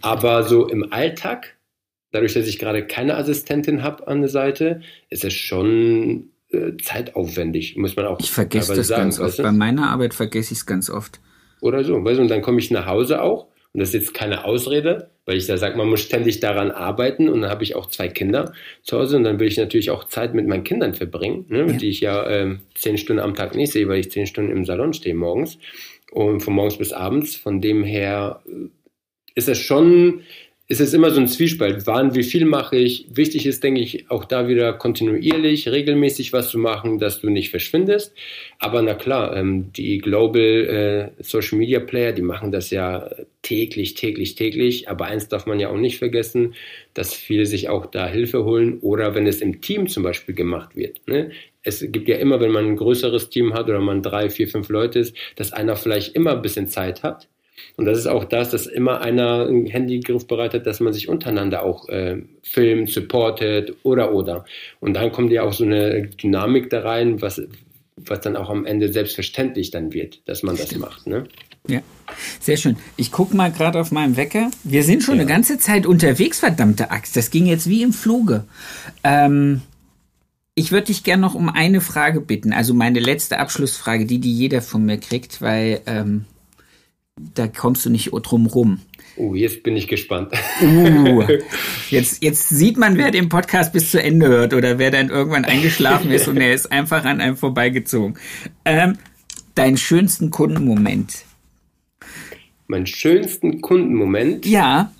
Speaker 2: Aber so im Alltag, dadurch, dass ich gerade keine Assistentin habe an der Seite, ist es schon äh, zeitaufwendig, muss man auch
Speaker 1: Ich vergesse das sagen, ganz oft. Du? Bei meiner Arbeit vergesse ich es ganz oft.
Speaker 2: Oder so, weißt du, und dann komme ich nach Hause auch und das ist jetzt keine Ausrede, weil ich da sage, man muss ständig daran arbeiten und dann habe ich auch zwei Kinder zu Hause und dann will ich natürlich auch Zeit mit meinen Kindern verbringen, ne, ja. die ich ja äh, zehn Stunden am Tag nicht sehe, weil ich zehn Stunden im Salon stehe morgens und von morgens bis abends. Von dem her äh, ist es schon ist es immer so ein Zwiespalt. Wann, wie viel mache ich? Wichtig ist, denke ich, auch da wieder kontinuierlich, regelmäßig was zu machen, dass du nicht verschwindest. Aber na klar, ähm, die Global äh, Social Media Player, die machen das ja täglich, täglich, täglich. Aber eins darf man ja auch nicht vergessen, dass viele sich auch da Hilfe holen oder wenn es im Team zum Beispiel gemacht wird. Ne? es gibt ja immer, wenn man ein größeres Team hat oder man drei, vier, fünf Leute ist, dass einer vielleicht immer ein bisschen Zeit hat und das ist auch das, dass immer einer ein Handy griffbereit hat, dass man sich untereinander auch äh, filmt, supportet oder oder. Und dann kommt ja auch so eine Dynamik da rein, was, was dann auch am Ende selbstverständlich dann wird, dass man das macht. Ne?
Speaker 1: Ja, sehr schön. Ich gucke mal gerade auf meinem Wecker. Wir sind schon ja. eine ganze Zeit unterwegs, verdammte Axt. Das ging jetzt wie im Fluge. Ähm, ich würde dich gerne noch um eine Frage bitten. Also meine letzte Abschlussfrage, die, die jeder von mir kriegt, weil ähm, da kommst du nicht drum rum.
Speaker 2: Oh, jetzt bin ich gespannt.
Speaker 1: Uh, jetzt, jetzt sieht man, wer den Podcast bis zu Ende hört oder wer dann irgendwann eingeschlafen ist und er ist einfach an einem vorbeigezogen. Ähm, deinen schönsten Kundenmoment.
Speaker 2: Mein schönsten Kundenmoment?
Speaker 1: Ja.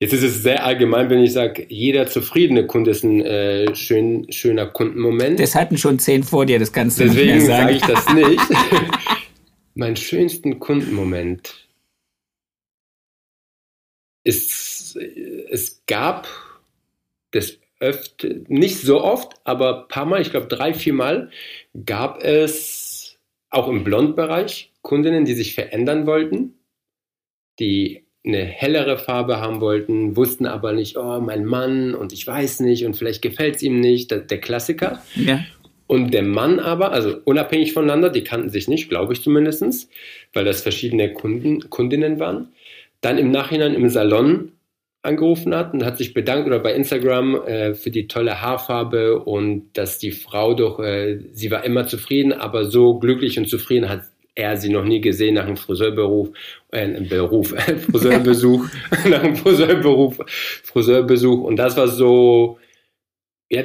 Speaker 2: Jetzt ist es sehr allgemein, wenn ich sage, jeder zufriedene Kunde ist ein äh, schön, schöner Kundenmoment.
Speaker 1: Das hatten schon zehn vor dir, das kannst du
Speaker 2: Deswegen
Speaker 1: nicht
Speaker 2: mehr sagen. Deswegen sage ich das nicht. Mein schönsten Kundenmoment ist, es gab das öfter, nicht so oft, aber ein paar Mal, ich glaube drei, vier Mal, gab es auch im Blondbereich Kundinnen, die sich verändern wollten, die eine hellere Farbe haben wollten, wussten aber nicht, oh, mein Mann und ich weiß nicht und vielleicht gefällt es ihm nicht, der, der Klassiker. Ja. Und der Mann aber, also unabhängig voneinander, die kannten sich nicht, glaube ich zumindest, weil das verschiedene Kunden, Kundinnen waren, dann im Nachhinein im Salon angerufen hat und hat sich bedankt oder bei Instagram äh, für die tolle Haarfarbe und dass die Frau doch, äh, sie war immer zufrieden, aber so glücklich und zufrieden hat er sie noch nie gesehen nach einem Friseurberuf, äh, Beruf, Friseurbesuch, nach einem Friseurberuf, Friseurbesuch. Und das war so, ja,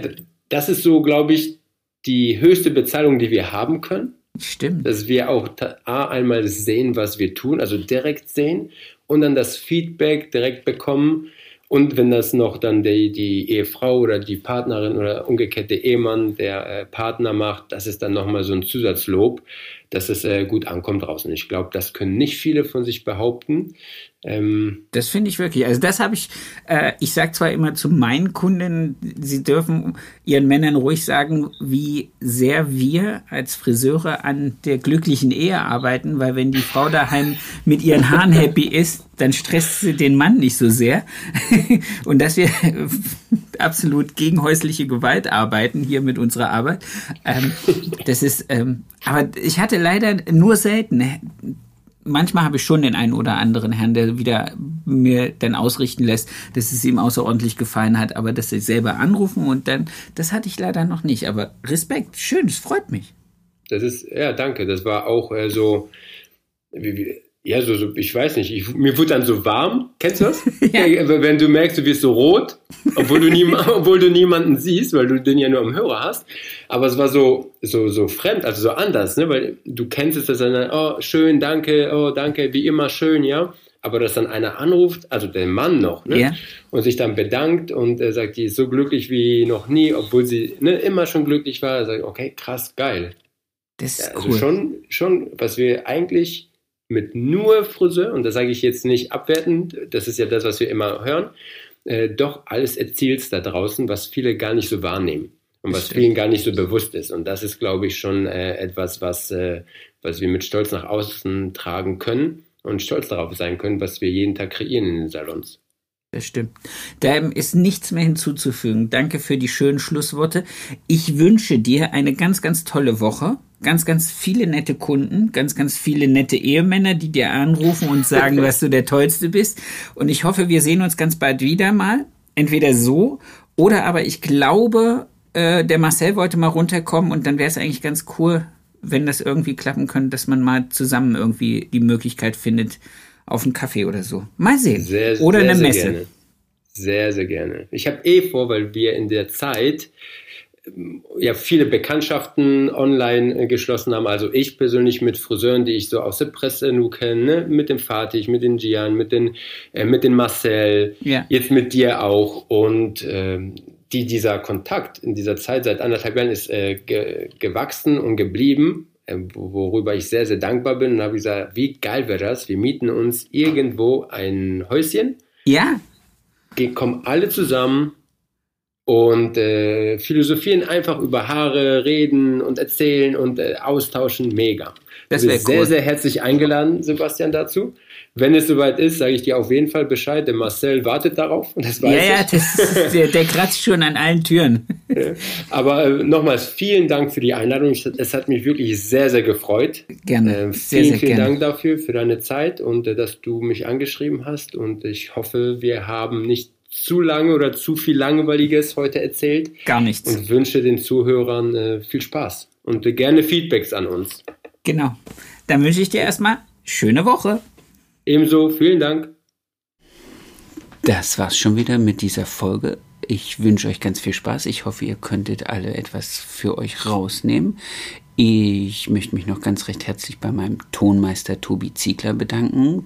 Speaker 2: das ist so, glaube ich, die höchste Bezahlung, die wir haben können.
Speaker 1: Stimmt.
Speaker 2: Dass wir auch A, einmal sehen, was wir tun, also direkt sehen und dann das Feedback direkt bekommen. Und wenn das noch dann die, die Ehefrau oder die Partnerin oder umgekehrt der Ehemann, der äh, Partner macht, das ist dann nochmal so ein Zusatzlob, dass es äh, gut ankommt draußen. Ich glaube, das können nicht viele von sich behaupten.
Speaker 1: Ähm, das finde ich wirklich. Also das habe ich, äh, ich sage zwar immer zu meinen Kunden, sie dürfen ihren Männern ruhig sagen, wie sehr wir als Friseure an der glücklichen Ehe arbeiten, weil wenn die Frau daheim mit ihren Haaren happy ist, dann stresst sie den Mann nicht so sehr. Und dass wir absolut gegen häusliche Gewalt arbeiten hier mit unserer Arbeit. Ähm, das ist, ähm, aber ich hatte leider nur selten manchmal habe ich schon den einen oder anderen Herrn, der wieder mir dann ausrichten lässt, dass es ihm außerordentlich gefallen hat, aber dass sie selber anrufen und dann, das hatte ich leider noch nicht. Aber Respekt, schön, es freut mich.
Speaker 2: Das ist, ja, danke. Das war auch äh, so, wie, wie, ja, so, so ich weiß nicht, ich, mir wird dann so warm. Kennst du das? ja. Wenn du merkst, du wirst so rot, obwohl du, nie, obwohl du niemanden siehst, weil du den ja nur am Hörer hast. Aber es war so, so, so fremd, also so anders, ne? Weil du kennst es, dass dann, oh, schön, danke, oh, danke, wie immer schön, ja. Aber dass dann einer anruft, also der Mann noch, ne? Ja. Und sich dann bedankt und er sagt, die ist so glücklich wie noch nie, obwohl sie ne, immer schon glücklich war. Er sagt, okay, krass, geil. Das ist ja, also cool. schon, schon, was wir eigentlich mit nur Friseur, und das sage ich jetzt nicht abwertend, das ist ja das, was wir immer hören, äh, doch alles erzielst da draußen, was viele gar nicht so wahrnehmen und was vielen gar nicht so bewusst ist. Und das ist, glaube ich, schon äh, etwas, was, äh, was wir mit Stolz nach außen tragen können und stolz darauf sein können, was wir jeden Tag kreieren in den Salons.
Speaker 1: Das stimmt. Da ist nichts mehr hinzuzufügen. Danke für die schönen Schlussworte. Ich wünsche dir eine ganz, ganz tolle Woche. Ganz, ganz viele nette Kunden, ganz, ganz viele nette Ehemänner, die dir anrufen und sagen, dass du der Tollste bist. Und ich hoffe, wir sehen uns ganz bald wieder mal. Entweder so oder aber ich glaube, äh, der Marcel wollte mal runterkommen und dann wäre es eigentlich ganz cool, wenn das irgendwie klappen könnte, dass man mal zusammen irgendwie die Möglichkeit findet, auf einen Kaffee oder so. Mal sehen.
Speaker 2: Sehr,
Speaker 1: oder
Speaker 2: sehr,
Speaker 1: eine
Speaker 2: sehr
Speaker 1: Messe.
Speaker 2: Gerne. Sehr, sehr gerne. Ich habe eh vor, weil wir in der Zeit ja viele Bekanntschaften online äh, geschlossen haben. Also ich persönlich mit Friseuren, die ich so aus der Presse nur kenne, ne? mit dem Fatih, mit den Gian, mit den, äh, mit den Marcel, ja. jetzt mit dir auch. Und äh, die, dieser Kontakt in dieser Zeit seit anderthalb Jahren ist äh, ge gewachsen und geblieben. Äh, worüber ich sehr, sehr dankbar bin und habe gesagt, wie geil wäre das? Wir mieten uns irgendwo ein Häuschen.
Speaker 1: Ja.
Speaker 2: Kommen alle zusammen und äh, philosophieren einfach über Haare, reden und erzählen und äh, austauschen. Mega. Das wäre cool. sehr, sehr herzlich eingeladen, Sebastian, dazu. Wenn es soweit ist, sage ich dir auf jeden Fall Bescheid. Der Marcel wartet darauf.
Speaker 1: Das weiß ja, ich. ja, das, der, der, kratzt schon an allen Türen.
Speaker 2: Aber äh, nochmals vielen Dank für die Einladung. Es hat mich wirklich sehr, sehr gefreut.
Speaker 1: Gerne.
Speaker 2: Äh, sehr, vielen, sehr vielen gerne. Dank dafür, für deine Zeit und äh, dass du mich angeschrieben hast. Und ich hoffe, wir haben nicht zu lange oder zu viel Langweiliges heute erzählt.
Speaker 1: Gar nichts.
Speaker 2: Und wünsche den Zuhörern äh, viel Spaß und äh, gerne Feedbacks an uns.
Speaker 1: Genau. Dann wünsche ich dir erstmal schöne Woche.
Speaker 2: Ebenso, vielen Dank.
Speaker 1: Das war's schon wieder mit dieser Folge. Ich wünsche euch ganz viel Spaß. Ich hoffe, ihr könntet alle etwas für euch rausnehmen. Ich möchte mich noch ganz recht herzlich bei meinem Tonmeister Tobi Ziegler bedanken,